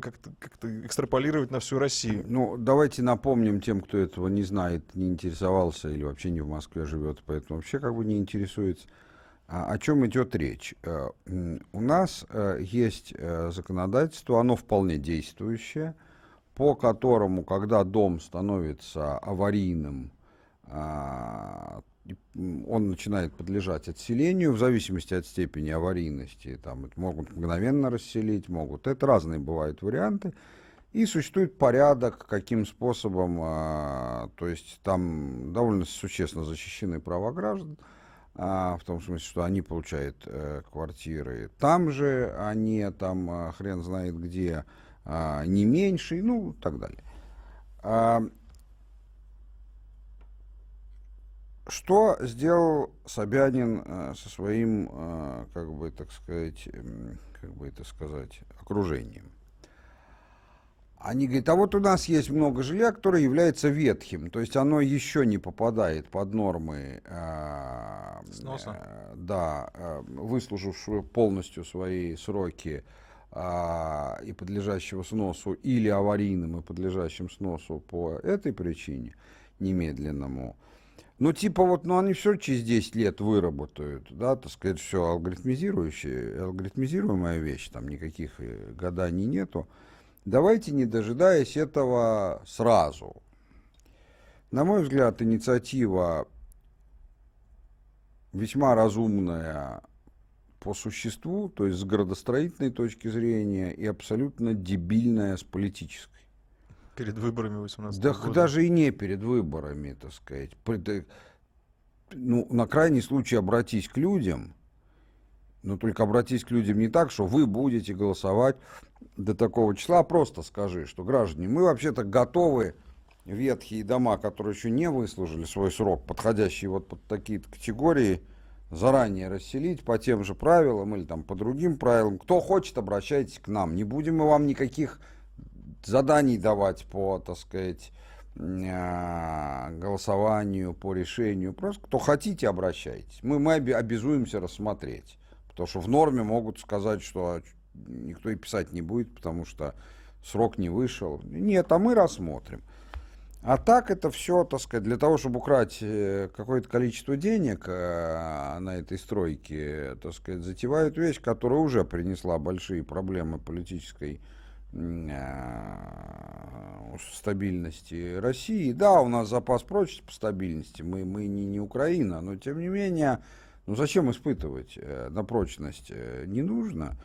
как-то, как экстраполировать на всю Россию? Ну, давайте напомним тем, кто этого не знает, не интересовался или вообще не в Москве живет, поэтому вообще как бы не интересуется. А, о чем идет речь? Э, у нас э, есть э, законодательство, оно вполне действующее – по которому, когда дом становится аварийным, а, он начинает подлежать отселению в зависимости от степени аварийности. Там могут мгновенно расселить, могут. Это разные бывают варианты. И существует порядок, каким способом, а, то есть там довольно существенно защищены права граждан, а, в том смысле, что они получают э, квартиры там же, они там хрен знает где, а, не меньше, ну, так далее. А, что сделал Собянин а, со своим, а, как бы, так сказать, как бы это сказать, окружением? Они говорят, а вот у нас есть много жилья, которое является ветхим, то есть оно еще не попадает под нормы, э, Сноса. Э, да, э, выслужившего полностью свои сроки а, и подлежащего сносу, или аварийным и подлежащим сносу по этой причине, немедленному, ну, типа вот, ну, они все через 10 лет выработают, да, так сказать, все алгоритмизирующее, алгоритмизируемая вещь, там никаких э, гаданий нету. Давайте, не дожидаясь этого сразу. На мой взгляд, инициатива весьма разумная по существу, то есть с градостроительной точки зрения, и абсолютно дебильная с политической. Перед выборами 18 Да года. даже и не перед выборами, так сказать. Ну, на крайний случай обратись к людям, но только обратись к людям не так, что вы будете голосовать до такого числа, а просто скажи, что граждане, мы вообще-то готовы ветхие дома, которые еще не выслужили свой срок, подходящие вот под такие категории, заранее расселить по тем же правилам или там по другим правилам. Кто хочет, обращайтесь к нам. Не будем мы вам никаких заданий давать по, так сказать, а, голосованию, по решению. Просто кто хотите, обращайтесь. Мы, мы обязуемся рассмотреть. Потому что в норме могут сказать, что никто и писать не будет, потому что срок не вышел. Нет, а мы рассмотрим. А так это все, так сказать, для того, чтобы украть э, какое-то количество денег э, на этой стройке, так сказать, затевают вещь, которая уже принесла большие проблемы политической э, стабильности России. Да, у нас запас прочности по стабильности, мы, мы не, не Украина, но тем не менее, ну зачем испытывать на прочность? Не нужно.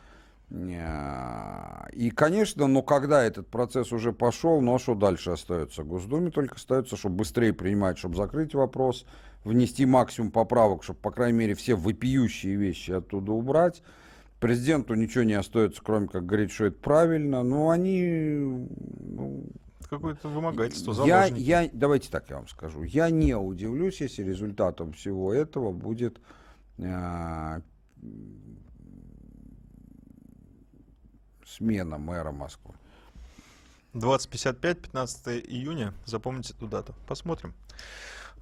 И, конечно, но когда этот процесс уже пошел, ну а что дальше остается? Госдуме только остается, чтобы быстрее принимать, чтобы закрыть вопрос, внести максимум поправок, чтобы, по крайней мере, все вопиющие вещи оттуда убрать. Президенту ничего не остается, кроме как говорить, что это правильно. Но они... Ну, Какое-то вымогательство, я, я, Давайте так я вам скажу. Я не удивлюсь, если результатом всего этого будет э, смена мэра Москвы. 20.55, 15 июня. Запомните эту дату. Посмотрим.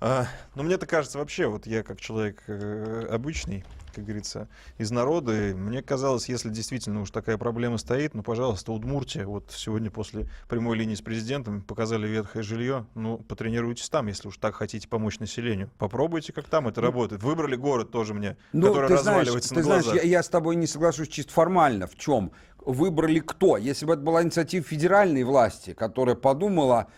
А, но мне это кажется вообще, вот я как человек э, обычный, как говорится, из народа, мне казалось, если действительно уж такая проблема стоит, ну, пожалуйста, Удмуртия, вот сегодня после прямой линии с президентом показали ветхое жилье, ну, потренируйтесь там, если уж так хотите помочь населению. Попробуйте, как там это ну, работает. Выбрали город тоже мне, ну, который разваливается знаешь, на ты глазах. Знаешь, я, я с тобой не соглашусь чисто формально. В чем? выбрали кто? Если бы это была инициатива федеральной власти, которая подумала,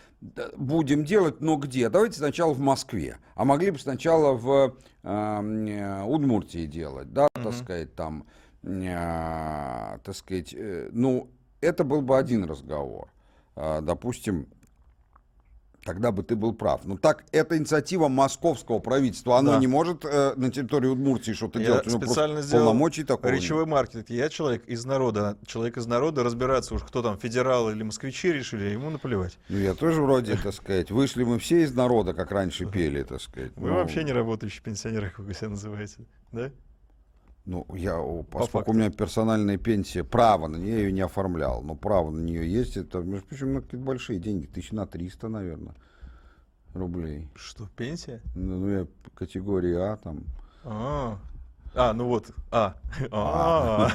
будем делать, но где? Давайте сначала в Москве. А могли бы сначала в Удмуртии делать, да, mm-hmm. так сказать, там, э, так сказать, э, ну, это был бы один разговор. Э, допустим, тогда бы ты был прав. Но так, это инициатива московского правительства. Оно да. не может э, на территории Удмуртии что-то делать. Я специально сделал полномочий такого речевой нет. маркетинг. Я человек из народа. Человек из народа разбираться уж, кто там, федералы или москвичи решили, ему наплевать. Ну, я тоже вроде, так сказать, вышли мы все из народа, как раньше пели, так сказать. Вы ну, вообще не работающие пенсионеры, как вы себя называете, да? Ну, я, поскольку у меня персональная пенсия, право на нее, я ее не оформлял, но право на нее есть, это, между прочим, на какие-то большие деньги, тысяч на 300, наверное, рублей. Что, пенсия? Ну, ну я категории А там. А, а, ну вот, а. а.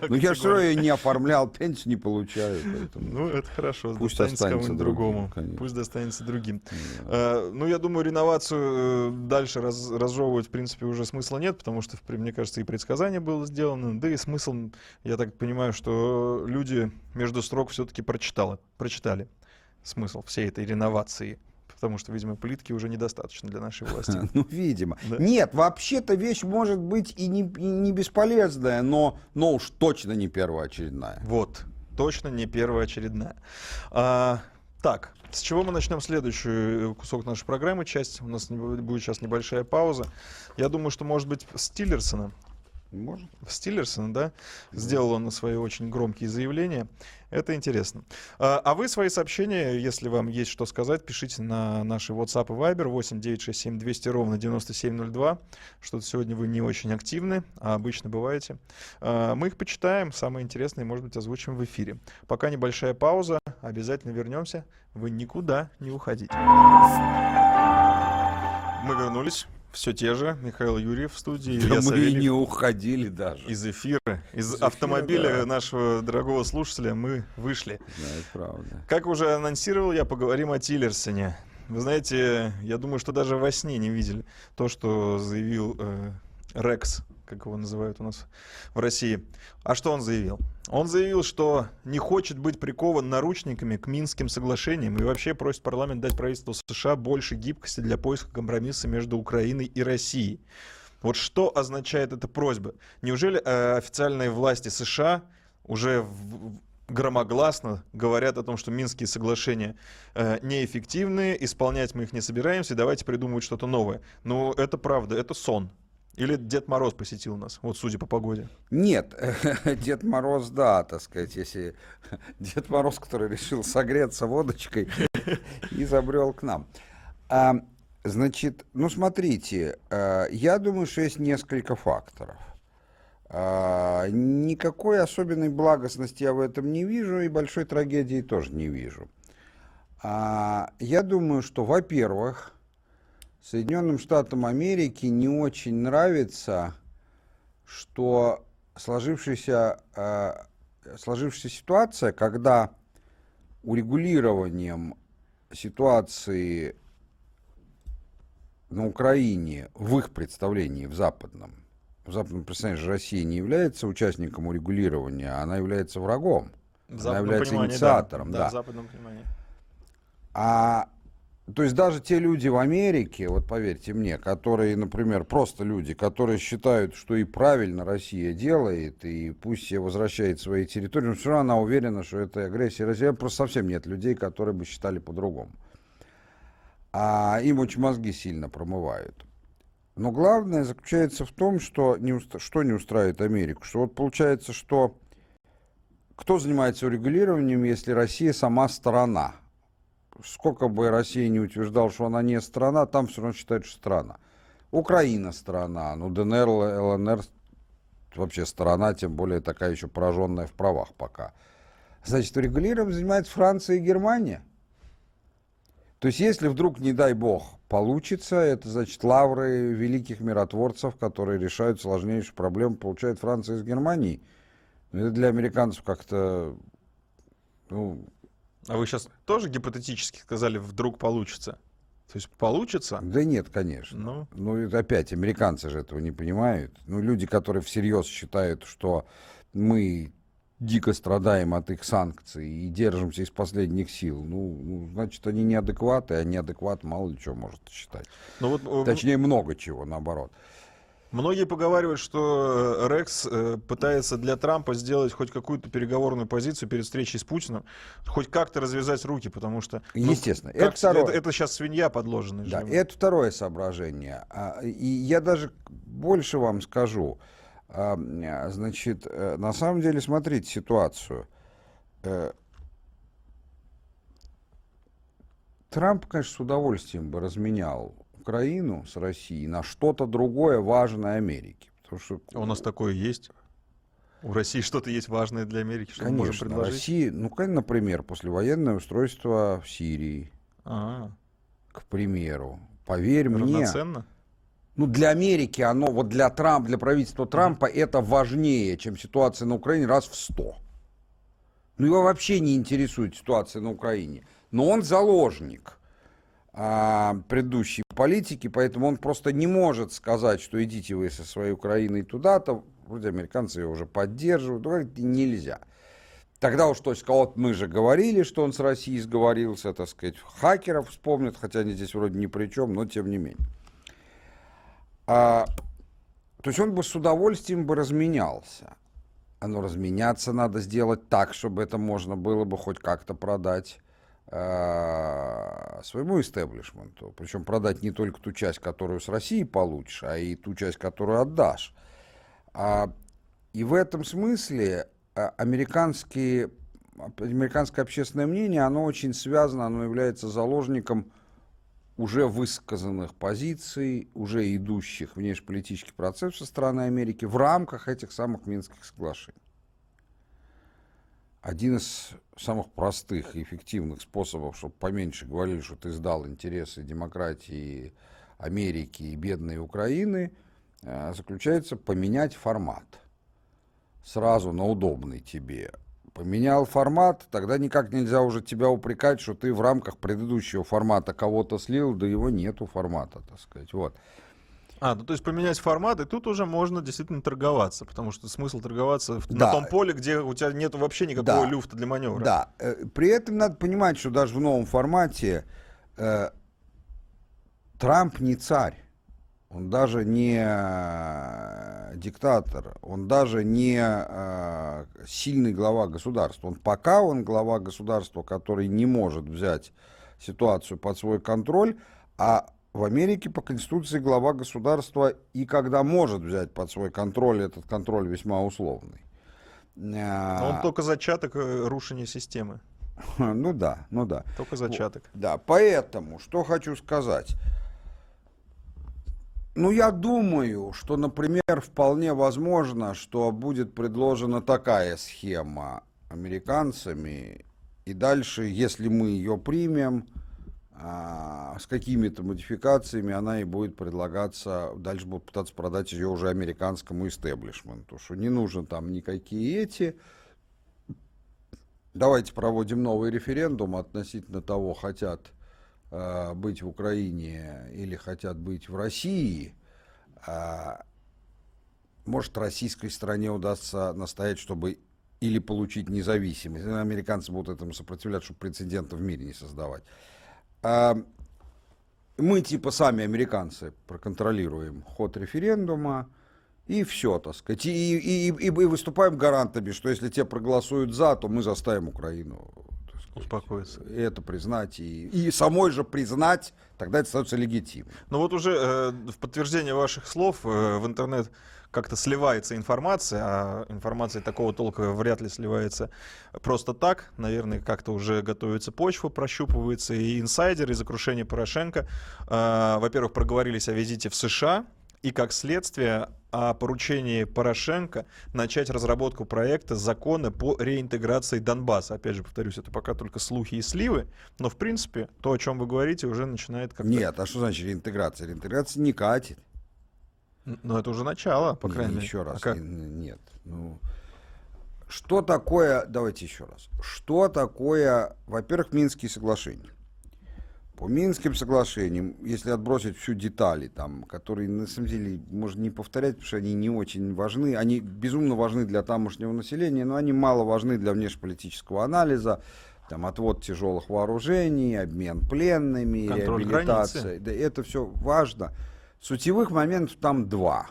Ну я все равно не оформлял, пенсию не получаю. Ну это хорошо, пусть достанется другому. Пусть достанется другим. А, ну я думаю, реновацию э, дальше разжевывать в принципе уже смысла нет, потому что, мне кажется, и предсказание было сделано, да и смысл, я так понимаю, что люди между строк все-таки прочитали смысл всей этой реновации потому что, видимо, плитки уже недостаточно для нашей власти. Ну, видимо. Да? Нет, вообще-то вещь может быть и не, и не бесполезная, но, но уж точно не первоочередная. Вот, точно не первоочередная. А, так, с чего мы начнем следующий кусок нашей программы, часть? У нас будет сейчас небольшая пауза. Я думаю, что, может быть, с Тиллерсона может. Стиллерсон, да? Сделал он свои очень громкие заявления. Это интересно. А, а вы свои сообщения, если вам есть что сказать, пишите на наши WhatsApp и Viber 8 967 200 ровно 9702. Что-то сегодня вы не очень активны, а обычно бываете. А, мы их почитаем, самые интересные, может быть, озвучим в эфире. Пока небольшая пауза, обязательно вернемся. Вы никуда не уходите. Мы вернулись. Все те же, Михаил Юрьев в студии. Да мы Савельев. не уходили даже. Из эфира, из, из эфира, автомобиля да. нашего дорогого слушателя мы вышли. Да, это правда. Как уже анонсировал я, поговорим о Тиллерсоне. Вы знаете, я думаю, что даже во сне не видели то, что заявил э, Рекс как его называют у нас в России. А что он заявил? Он заявил, что не хочет быть прикован наручниками к Минским соглашениям и вообще просит парламент дать правительству США больше гибкости для поиска компромисса между Украиной и Россией. Вот что означает эта просьба? Неужели э, официальные власти США уже в, громогласно говорят о том, что Минские соглашения э, неэффективны, исполнять мы их не собираемся, давайте придумывать что-то новое. Но это правда, это сон. Или Дед Мороз посетил нас, вот судя по погоде? Нет, Дед Мороз, да, так сказать, если Дед Мороз, который решил согреться водочкой и забрел к нам. А, значит, ну смотрите, а, я думаю, что есть несколько факторов. А, никакой особенной благостности я в этом не вижу, и большой трагедии тоже не вижу. Я думаю, что, во-первых, Соединенным Штатам Америки не очень нравится, что сложившаяся, э, сложившаяся ситуация, когда урегулированием ситуации на Украине в их представлении, в западном, в западном представлении же Россия не является участником урегулирования, она является врагом. В она является инициатором. Да, да. да, в западном понимании. А То есть даже те люди в Америке, вот поверьте мне, которые, например, просто люди, которые считают, что и правильно Россия делает, и пусть себе возвращает свои территории, но все равно она уверена, что это агрессия России. Просто совсем нет людей, которые бы считали по-другому. А им очень мозги сильно промывают. Но главное заключается в том, что не, уст... что не устраивает Америку. Что вот получается, что кто занимается урегулированием, если Россия сама сторона? Сколько бы Россия не утверждала, что она не страна, там все равно считают, что страна. Украина страна, ну ДНР, ЛНР вообще страна, тем более такая еще пораженная в правах пока. Значит, урегулированием занимается Франция и Германия. То есть, если вдруг, не дай бог, получится, это значит лавры великих миротворцев, которые решают сложнейшие проблемы, получает Франция из Германии. Это для американцев как-то, ну... А вы сейчас тоже гипотетически сказали, вдруг получится? То есть получится? Да нет, конечно. Ну, ну опять, американцы же этого не понимают. Ну, люди, которые всерьез считают, что мы дико страдаем от их санкций и держимся из последних сил, ну, ну значит, они неадекваты, а неадекват мало ли чего может считать. Ну, вот, э, Точнее, много чего, наоборот. Многие поговаривают, что э, Рекс э, пытается для Трампа сделать хоть какую-то переговорную позицию перед встречей с Путиным, хоть как-то развязать руки, потому что... Ну, Естественно. Это, второе... это, это сейчас свинья подложенная. Да, это второе соображение. А, и я даже больше вам скажу. А, значит, э, на самом деле, смотрите ситуацию. Трамп, конечно, с удовольствием бы разменял Украину с Россией на что-то другое важное Америке. Потому что... А у нас такое есть? У России что-то есть важное для Америки, что конечно, мы можем предложить? России, ну, например, послевоенное устройство в Сирии, А-а-а. к примеру. Поверь Равноценно? мне ну, для Америки оно, вот для Трампа, для правительства Трампа mm-hmm. это важнее, чем ситуация на Украине раз в сто. Ну, его вообще не интересует ситуация на Украине. Но он заложник предыдущей политики, поэтому он просто не может сказать, что идите вы со своей Украиной туда-то. Вроде американцы его уже поддерживают. Ну, нельзя. Тогда уж, то есть, вот мы же говорили, что он с Россией сговорился, так сказать, хакеров вспомнят, хотя они здесь вроде ни при чем, но тем не менее. А, то есть он бы с удовольствием бы разменялся. Но разменяться надо сделать так, чтобы это можно было бы хоть как-то продать своему истеблишменту. Причем продать не только ту часть, которую с Россией получишь, а и ту часть, которую отдашь. А, и в этом смысле а, американские, американское общественное мнение, оно очень связано, оно является заложником уже высказанных позиций, уже идущих внешнеполитических процессов со стороны Америки в рамках этих самых Минских соглашений. Один из самых простых и эффективных способов, чтобы поменьше говорили, что ты сдал интересы демократии Америки и бедной Украины, э, заключается поменять формат сразу на удобный тебе поменял формат, тогда никак нельзя уже тебя упрекать, что ты в рамках предыдущего формата кого-то слил, да его нету формата, так сказать. Вот. А, ну то есть поменять формат, и тут уже можно действительно торговаться, потому что смысл торговаться да. на том поле, где у тебя нет вообще никакого да. люфта для маневра. Да, э, при этом надо понимать, что даже в новом формате э, Трамп не царь. Он даже не э, диктатор, он даже не э, сильный глава государства. Он пока он глава государства, который не может взять ситуацию под свой контроль, а в Америке по Конституции глава государства и когда может взять под свой контроль, этот контроль весьма условный. Но он только зачаток э, рушения системы. Ну да, ну да. Только зачаток. Да, поэтому, что хочу сказать. Ну, я думаю, что, например, вполне возможно, что будет предложена такая схема американцами, и дальше, если мы ее примем, а, с какими-то модификациями она и будет предлагаться, дальше будут пытаться продать ее уже американскому истеблишменту, что не нужно там никакие эти. Давайте проводим новый референдум относительно того, хотят Э, быть в Украине или хотят быть в России, а, может, российской стране удастся настоять, чтобы или получить независимость. Американцы будут этому сопротивляться, чтобы прецедентов в мире не создавать. А, мы типа сами американцы проконтролируем ход референдума, и все, так сказать. И, и, и, и выступаем гарантами, что если те проголосуют за, то мы заставим Украину успокоиться. И это признать, и, и самой же признать, тогда это становится легитимным. Ну вот уже э, в подтверждение ваших слов э, в интернет как-то сливается информация, а информация такого толка вряд ли сливается просто так. Наверное, как-то уже готовится почва, прощупывается и инсайдеры из окружения Порошенко. Э, во-первых, проговорились о визите в США, и как следствие о поручении Порошенко начать разработку проекта закона по реинтеграции Донбасса. Опять же, повторюсь, это пока только слухи и сливы, но в принципе то, о чем вы говорите, уже начинает как-то... Нет, а что значит реинтеграция? Реинтеграция не катит. Но это уже начало, по крайней мере. Еще раз, а как? нет. Ну, что такое, давайте еще раз, что такое, во-первых, Минские соглашения? По Минским соглашениям, если отбросить всю детали, там, которые на самом деле можно не повторять, потому что они не очень важны, они безумно важны для тамошнего населения, но они мало важны для внешнеполитического анализа, там, отвод тяжелых вооружений, обмен пленными, Контроль реабилитация. Границы. Да, это все важно. Сутевых моментов там два.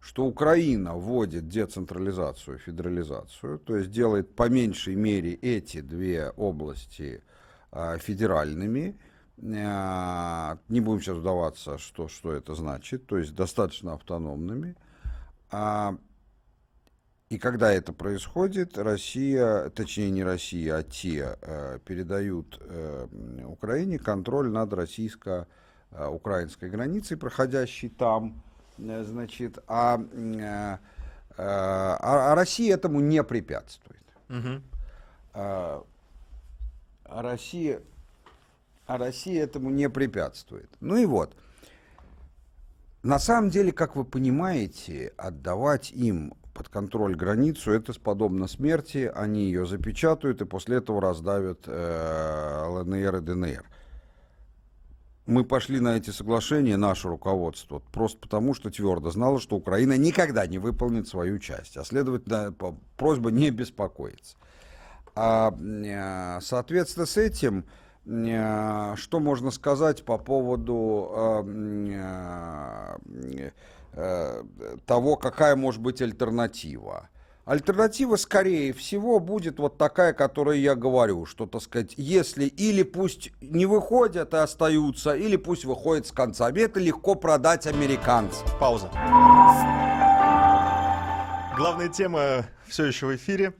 Что Украина вводит децентрализацию, федерализацию, то есть делает по меньшей мере эти две области а, федеральными, Э, не будем сейчас вдаваться, что, что это значит, то есть достаточно автономными. А, и когда это происходит, Россия, точнее не Россия, а те э, передают э, Украине контроль над российско-украинской границей, проходящей там, значит, а, а, а Россия этому не препятствует. Угу. А, Россия а Россия этому не препятствует. Ну и вот. На самом деле, как вы понимаете, отдавать им под контроль границу, это подобно смерти, они ее запечатают и после этого раздавят э, ЛНР и ДНР. Мы пошли на эти соглашения, наше руководство, просто потому, что твердо знало, что Украина никогда не выполнит свою часть, а следовательно, просьба не беспокоиться. А, э, соответственно, с этим Э, что можно сказать по поводу э, того, какая может быть альтернатива? Альтернатива, скорее всего, будет вот такая, которую я говорю, что, так сказать, если или пусть не выходят и остаются, или пусть выходят с концами. Это легко продать американцам. Пауза. Главная тема все еще в эфире.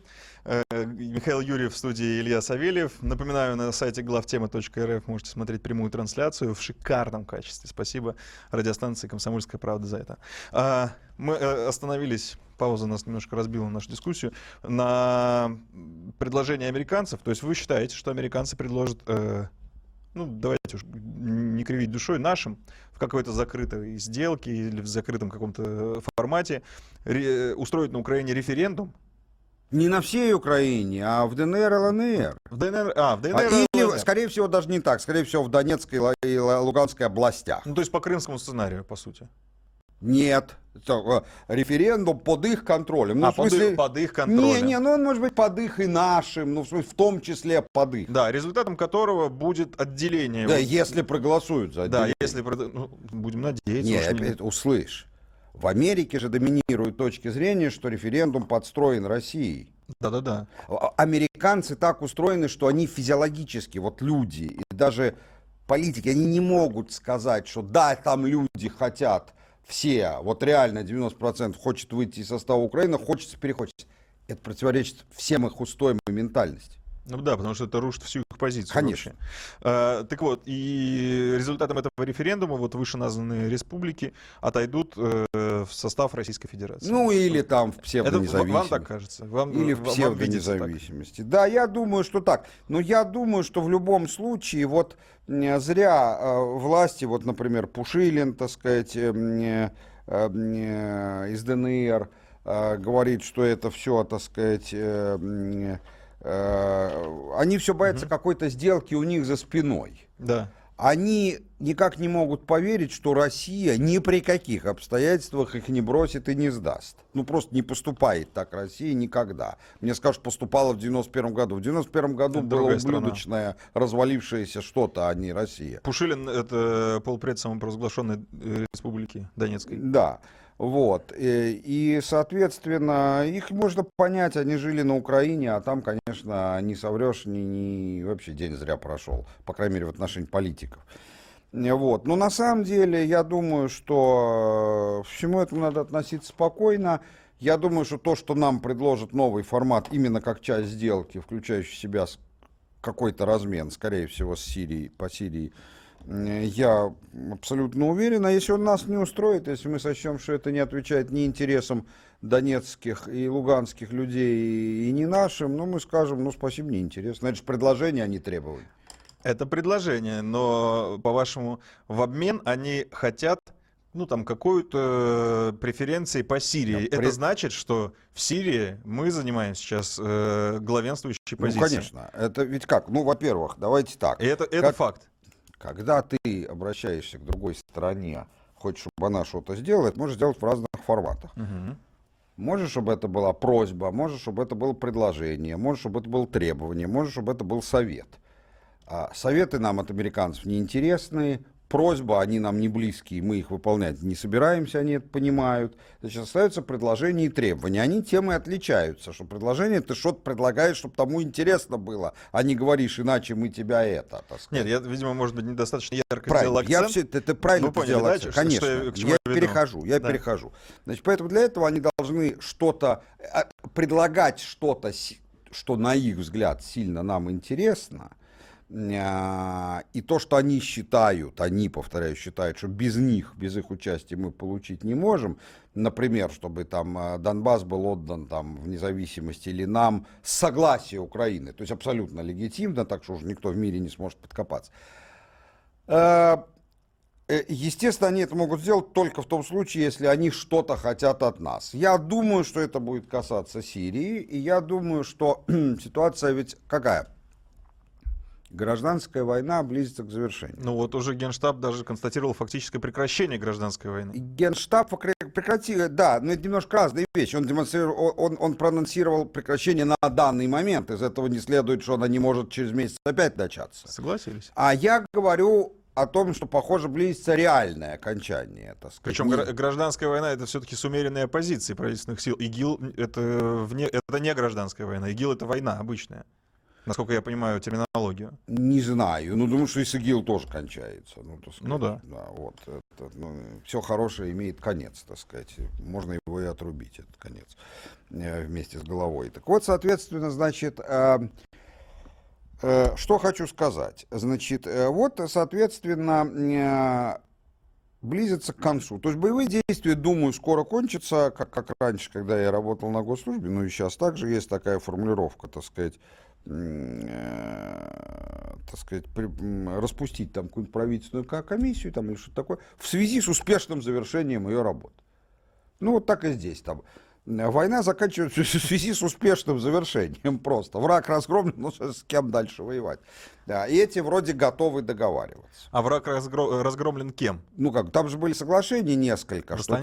Э, Михаил Юрьев в студии Илья Савельев. Напоминаю, на сайте главтема.рф можете смотреть прямую трансляцию в шикарном качестве. Спасибо радиостанции «Комсомольская правда» за это. А, мы э, остановились, пауза нас немножко разбила нашу дискуссию, на предложение американцев. То есть вы считаете, что американцы предложат э, ну, давайте уж не кривить душой, нашим в какой-то закрытой сделке или в закрытом каком-то формате ре, устроить на Украине референдум не на всей Украине, а в ДНР и ЛНР. В ДНР, а, в ДНР а, Или, ЛНР. скорее всего, даже не так. Скорее всего, в Донецкой и Луганской областях. Ну, то есть по крымскому сценарию, по сути. Нет. Э, референдум под их контролем. Ну, а, в смысле, под, под их контролем. Не, не, ну он может быть под их и нашим, ну в, смысле, в том числе под их. Да, результатом которого будет отделение. Да, если проголосуют за отделение. Да, если, ну, будем надеяться. Нет, не... услышь. В Америке же доминируют точки зрения, что референдум подстроен Россией. Да-да-да. А, американцы так устроены, что они физиологически, вот люди, и даже политики, они не могут сказать, что да, там люди хотят все, вот реально 90% хочет выйти из состава Украины, хочется, перехочется. Это противоречит всем их устоям и ментальности. Ну да, потому что это рушит всю их позицию. Конечно. А, так вот, и результатом этого референдума вот вышеназванные республики отойдут э, в состав Российской Федерации. Ну или там в псевдонезависимости. Вам так кажется? Вам, или в псевдонезависимости. Да, я думаю, что так. Но я думаю, что в любом случае вот зря э, власти, вот, например, Пушилин, так сказать, э, э, э, из ДНР, э, говорит, что это все, так сказать... Э, они все боятся угу. какой-то сделки у них за спиной. Да. они никак не могут поверить, что Россия ни при каких обстоятельствах их не бросит и не сдаст. Ну, просто не поступает так Россия никогда. Мне скажут, поступала в 91 году. В 91 году это было ублюдочное, страна. развалившееся что-то, а не Россия. Пушилин — это полпред самопровозглашенной э, республики Донецкой. Да. Вот. И, и, соответственно, их можно понять, они жили на Украине, а там, конечно, не соврешь, ни, ни вообще день зря прошел, по крайней мере, в отношении политиков. Вот. Но на самом деле, я думаю, что всему этому надо относиться спокойно. Я думаю, что то, что нам предложат новый формат, именно как часть сделки, включающий в себя какой-то размен, скорее всего, с Сирией, по Сирии, я абсолютно уверен. А если он нас не устроит, если мы сочтем, что это не отвечает ни интересам донецких и луганских людей, и не нашим, ну, мы скажем, ну, спасибо, не интересно. Это же предложение, а не требование. Это предложение, но, по-вашему, в обмен они хотят ну, там, какую-то преференции по Сирии. Да, Это при... значит, что в Сирии мы занимаем сейчас э, главенствующей ну, позицией. Ну, конечно. Это ведь как? Ну, во-первых, давайте так. И это, это факт. Когда ты обращаешься к другой стороне, хочешь, чтобы она что-то сделала, можешь сделать в разных форматах. Угу. Можешь, чтобы это была просьба, можешь, чтобы это было предложение, можешь, чтобы это было требование, можешь, чтобы это был совет. А советы нам от американцев неинтересны, просьба, они нам не близкие, мы их выполнять не собираемся, они это понимают. Значит, остаются предложения и требования. Они тем и отличаются, что предложение ты что-то предлагаешь, чтобы тому интересно было, а не говоришь, иначе мы тебя это. Нет, я, видимо, может быть, недостаточно ярко правильно. сделал акцент. Я все, ты, ты правильно ну, поняли, сделал да, акцент. Конечно, что, я, я перехожу, я да. перехожу. Значит, поэтому для этого они должны что-то, а, предлагать что-то, что на их взгляд сильно нам интересно – и то, что они считают, они, повторяю, считают, что без них, без их участия мы получить не можем, например, чтобы там а, Донбасс был отдан там в независимости или нам с согласия Украины, то есть абсолютно легитимно, так что уже никто в мире не сможет подкопаться. А, э, естественно, они это могут сделать только в том случае, если они что-то хотят от нас. Я думаю, что это будет касаться Сирии, и я думаю, что ситуация ведь какая? Гражданская война близится к завершению. Ну вот уже Генштаб даже констатировал фактическое прекращение гражданской войны. Генштаб прекратил, да, но это немножко разные вещи. Он, демонстрировал, он, он проанонсировал прекращение на данный момент. Из этого не следует, что она не может через месяц опять начаться. Согласились. А я говорю о том, что, похоже, близится реальное окончание. Так сказать. Причем не... гражданская война это все-таки с умеренной оппозицией правительственных сил. ИГИЛ это, вне, это не гражданская война. ИГИЛ это война обычная насколько я понимаю терминологию. Не знаю. Ну, думаю, что и с ИГИЛ тоже кончается. Ну, так сказать, ну да. да вот, это, ну, все хорошее имеет конец, так сказать. Можно его и отрубить, этот конец, э, вместе с головой. Так вот, соответственно, значит, э, э, что хочу сказать. Значит, вот, соответственно, близится к концу. То есть боевые действия, думаю, скоро кончатся, как, как раньше, когда я работал на госслужбе, ну и сейчас также есть такая формулировка, так сказать, так сказать, при, распустить там какую-нибудь правительственную комиссию там, или что-то такое, в связи с успешным завершением ее работы. Ну, вот так и здесь. Там. Война заканчивается в связи с успешным завершением просто. Враг разгромлен, ну с кем дальше воевать. Да, и эти вроде готовы договариваться. А враг разгром, разгромлен кем? Ну как, там же были соглашения несколько. В что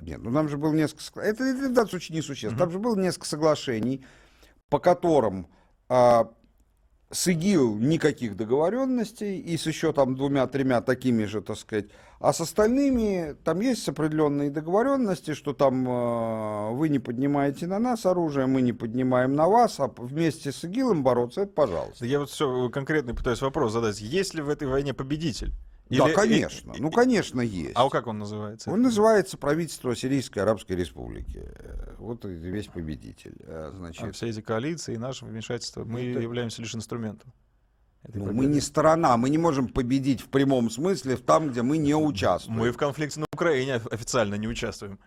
Нет, ну там же было несколько... Это, это в данном случае несущественно. Угу. Там же было несколько соглашений, по которым с ИГИЛ никаких договоренностей, и с еще там двумя-тремя такими же, так сказать. А с остальными там есть определенные договоренности, что там э, вы не поднимаете на нас оружие, мы не поднимаем на вас, а вместе с ИГИЛом бороться, это пожалуйста. Я вот все конкретно пытаюсь вопрос задать. Есть ли в этой войне победитель? Или, да, конечно. Ну, конечно, есть. А как он называется? Он называется правительство Сирийской Арабской Республики. Вот весь победитель. Э, значит, а все эти коалиции и наше вмешательство, мы это... являемся лишь инструментом. Ну, мы не сторона, мы не можем победить в прямом смысле там, где мы не участвуем. Мы в конфликте на Украине официально не участвуем.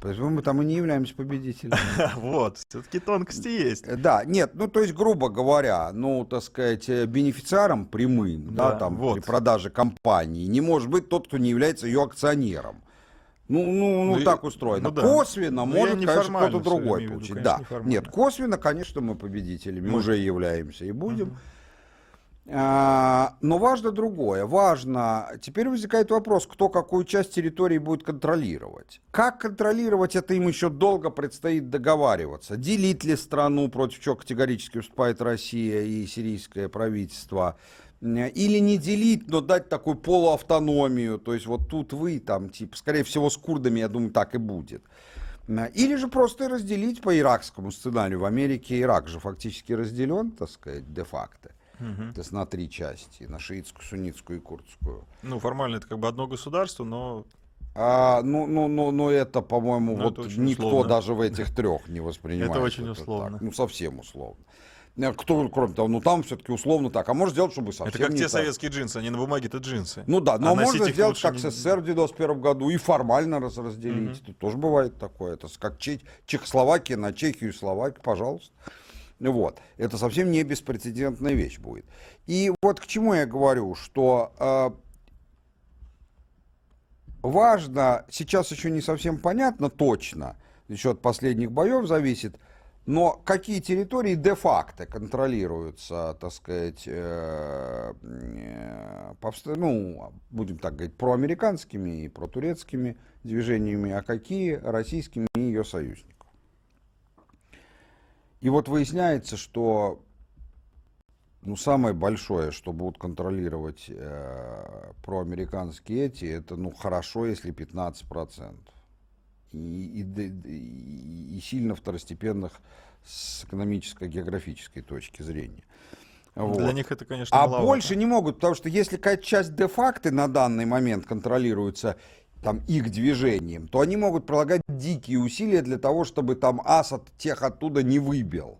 Поэтому мы там и не являемся победителями. Вот, все-таки тонкости есть. Э, да, нет, ну то есть, грубо говоря, ну, так сказать, э, бенефициаром прямым, да, да там, вот. при продаже компании не может быть тот, кто не является ее акционером. Ну, ну, ну, ну так устроено. Ну, да. Косвенно ну, может, конечно, кто-то другой виду, получить. Конечно, да. Нет, косвенно, конечно, мы победителями мы... уже являемся и будем. Угу. А, но важно другое. Важно, теперь возникает вопрос, кто какую часть территории будет контролировать. Как контролировать, это им еще долго предстоит договариваться. Делить ли страну, против чего категорически выступает Россия и сирийское правительство, или не делить, но дать такую полуавтономию, то есть вот тут вы там, типа, скорее всего, с курдами, я думаю, так и будет. Или же просто разделить по иракскому сценарию. В Америке Ирак же фактически разделен, так сказать, де-факто. Угу. То есть на три части, на шиитскую, суннитскую и курдскую. Ну, формально это как бы одно государство, но... А, ну, ну, ну, ну, это, по-моему, ну, вот никто условно. даже в этих трех не воспринимает. Это очень условно. Так. Ну, совсем условно. Э, кто, кроме того, ну там все-таки условно так. А может сделать, чтобы совсем Это как не те так. советские джинсы, они на бумаге-то джинсы. Ну да, но а можно сделать, как не... СССР в 91 году, и формально раз разделить. Угу. Тут тоже бывает такое. Это как Чех... Чехословакия на Чехию и Словакию, пожалуйста. Вот. Это совсем не беспрецедентная вещь будет. И вот к чему я говорю, что э, важно, сейчас еще не совсем понятно точно, еще от последних боев зависит, но какие территории де-факто контролируются, так сказать, э, э, ну, будем так говорить, проамериканскими и протурецкими движениями, а какие российскими и ее союзниками. И вот выясняется, что ну, самое большое, что будут контролировать э, проамериканские эти, это ну, хорошо, если 15%. И, и, и, сильно второстепенных с экономической, географической точки зрения. Вот. Для них это, конечно, А маловато. больше не могут, потому что если какая-то часть де-факто на данный момент контролируется там их движением, то они могут прилагать дикие усилия для того, чтобы там Асад тех оттуда не выбил.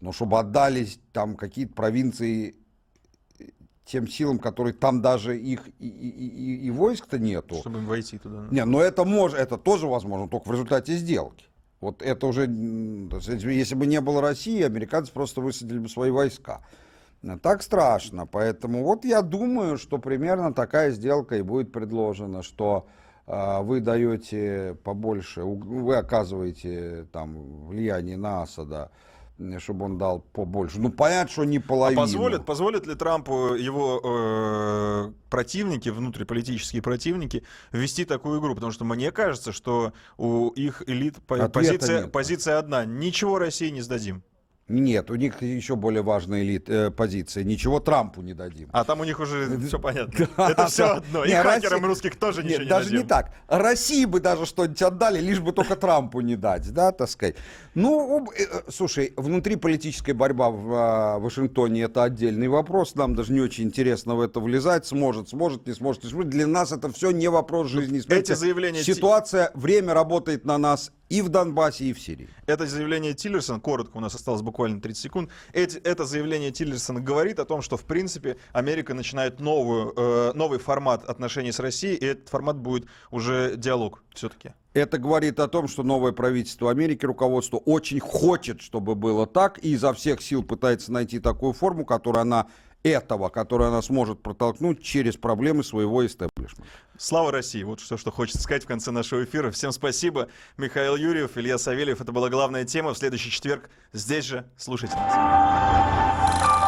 Но чтобы отдались там какие-то провинции э, тем силам, которые там даже их и, и, и, и войск-то нету. Чтобы им войти туда. Не, но это может, это тоже возможно, только в результате сделки. Вот это уже, если бы не было России, американцы просто высадили бы свои войска. Так страшно. Поэтому вот я думаю, что примерно такая сделка и будет предложена, что вы даете побольше, вы оказываете там влияние на Асада, чтобы он дал побольше. Ну, понятно, что не половину. А позволит, позволит ли Трампу его э, противники, внутриполитические противники, ввести такую игру? Потому что мне кажется, что у их элит позиция, позиция одна. Ничего России не сдадим. Нет, у них еще более важная элит, э, позиция. Ничего Трампу не дадим. А там у них уже все понятно. Это все одно. И хакерам русских тоже ничего не даже не так. России бы даже что-нибудь отдали, лишь бы только Трампу не дать, да, так сказать. Ну, э, э, слушай, внутриполитическая борьба в а, Вашингтоне это отдельный вопрос. Нам даже не очень интересно в это влезать. Сможет, сможет, не сможет, не сможет. Для нас это все не вопрос ну, жизни и смерти. Эти заявления... Ситуация, время работает на нас и в Донбассе, и в Сирии. Это заявление Тиллерсона, коротко, у нас осталось буквально 30 секунд, эти, это заявление Тиллерсона говорит о том, что, в принципе, Америка начинает новую, э, новый формат отношений с Россией, и этот формат будет уже диалог все-таки. Это говорит о том, что новое правительство Америки, руководство очень хочет, чтобы было так, и изо всех сил пытается найти такую форму, которую она этого, которое она сможет протолкнуть через проблемы своего истеблишмента. Слава России! Вот все, что хочется сказать в конце нашего эфира. Всем спасибо. Михаил Юрьев, Илья Савельев. Это была главная тема. В следующий четверг здесь же. Слушайте нас.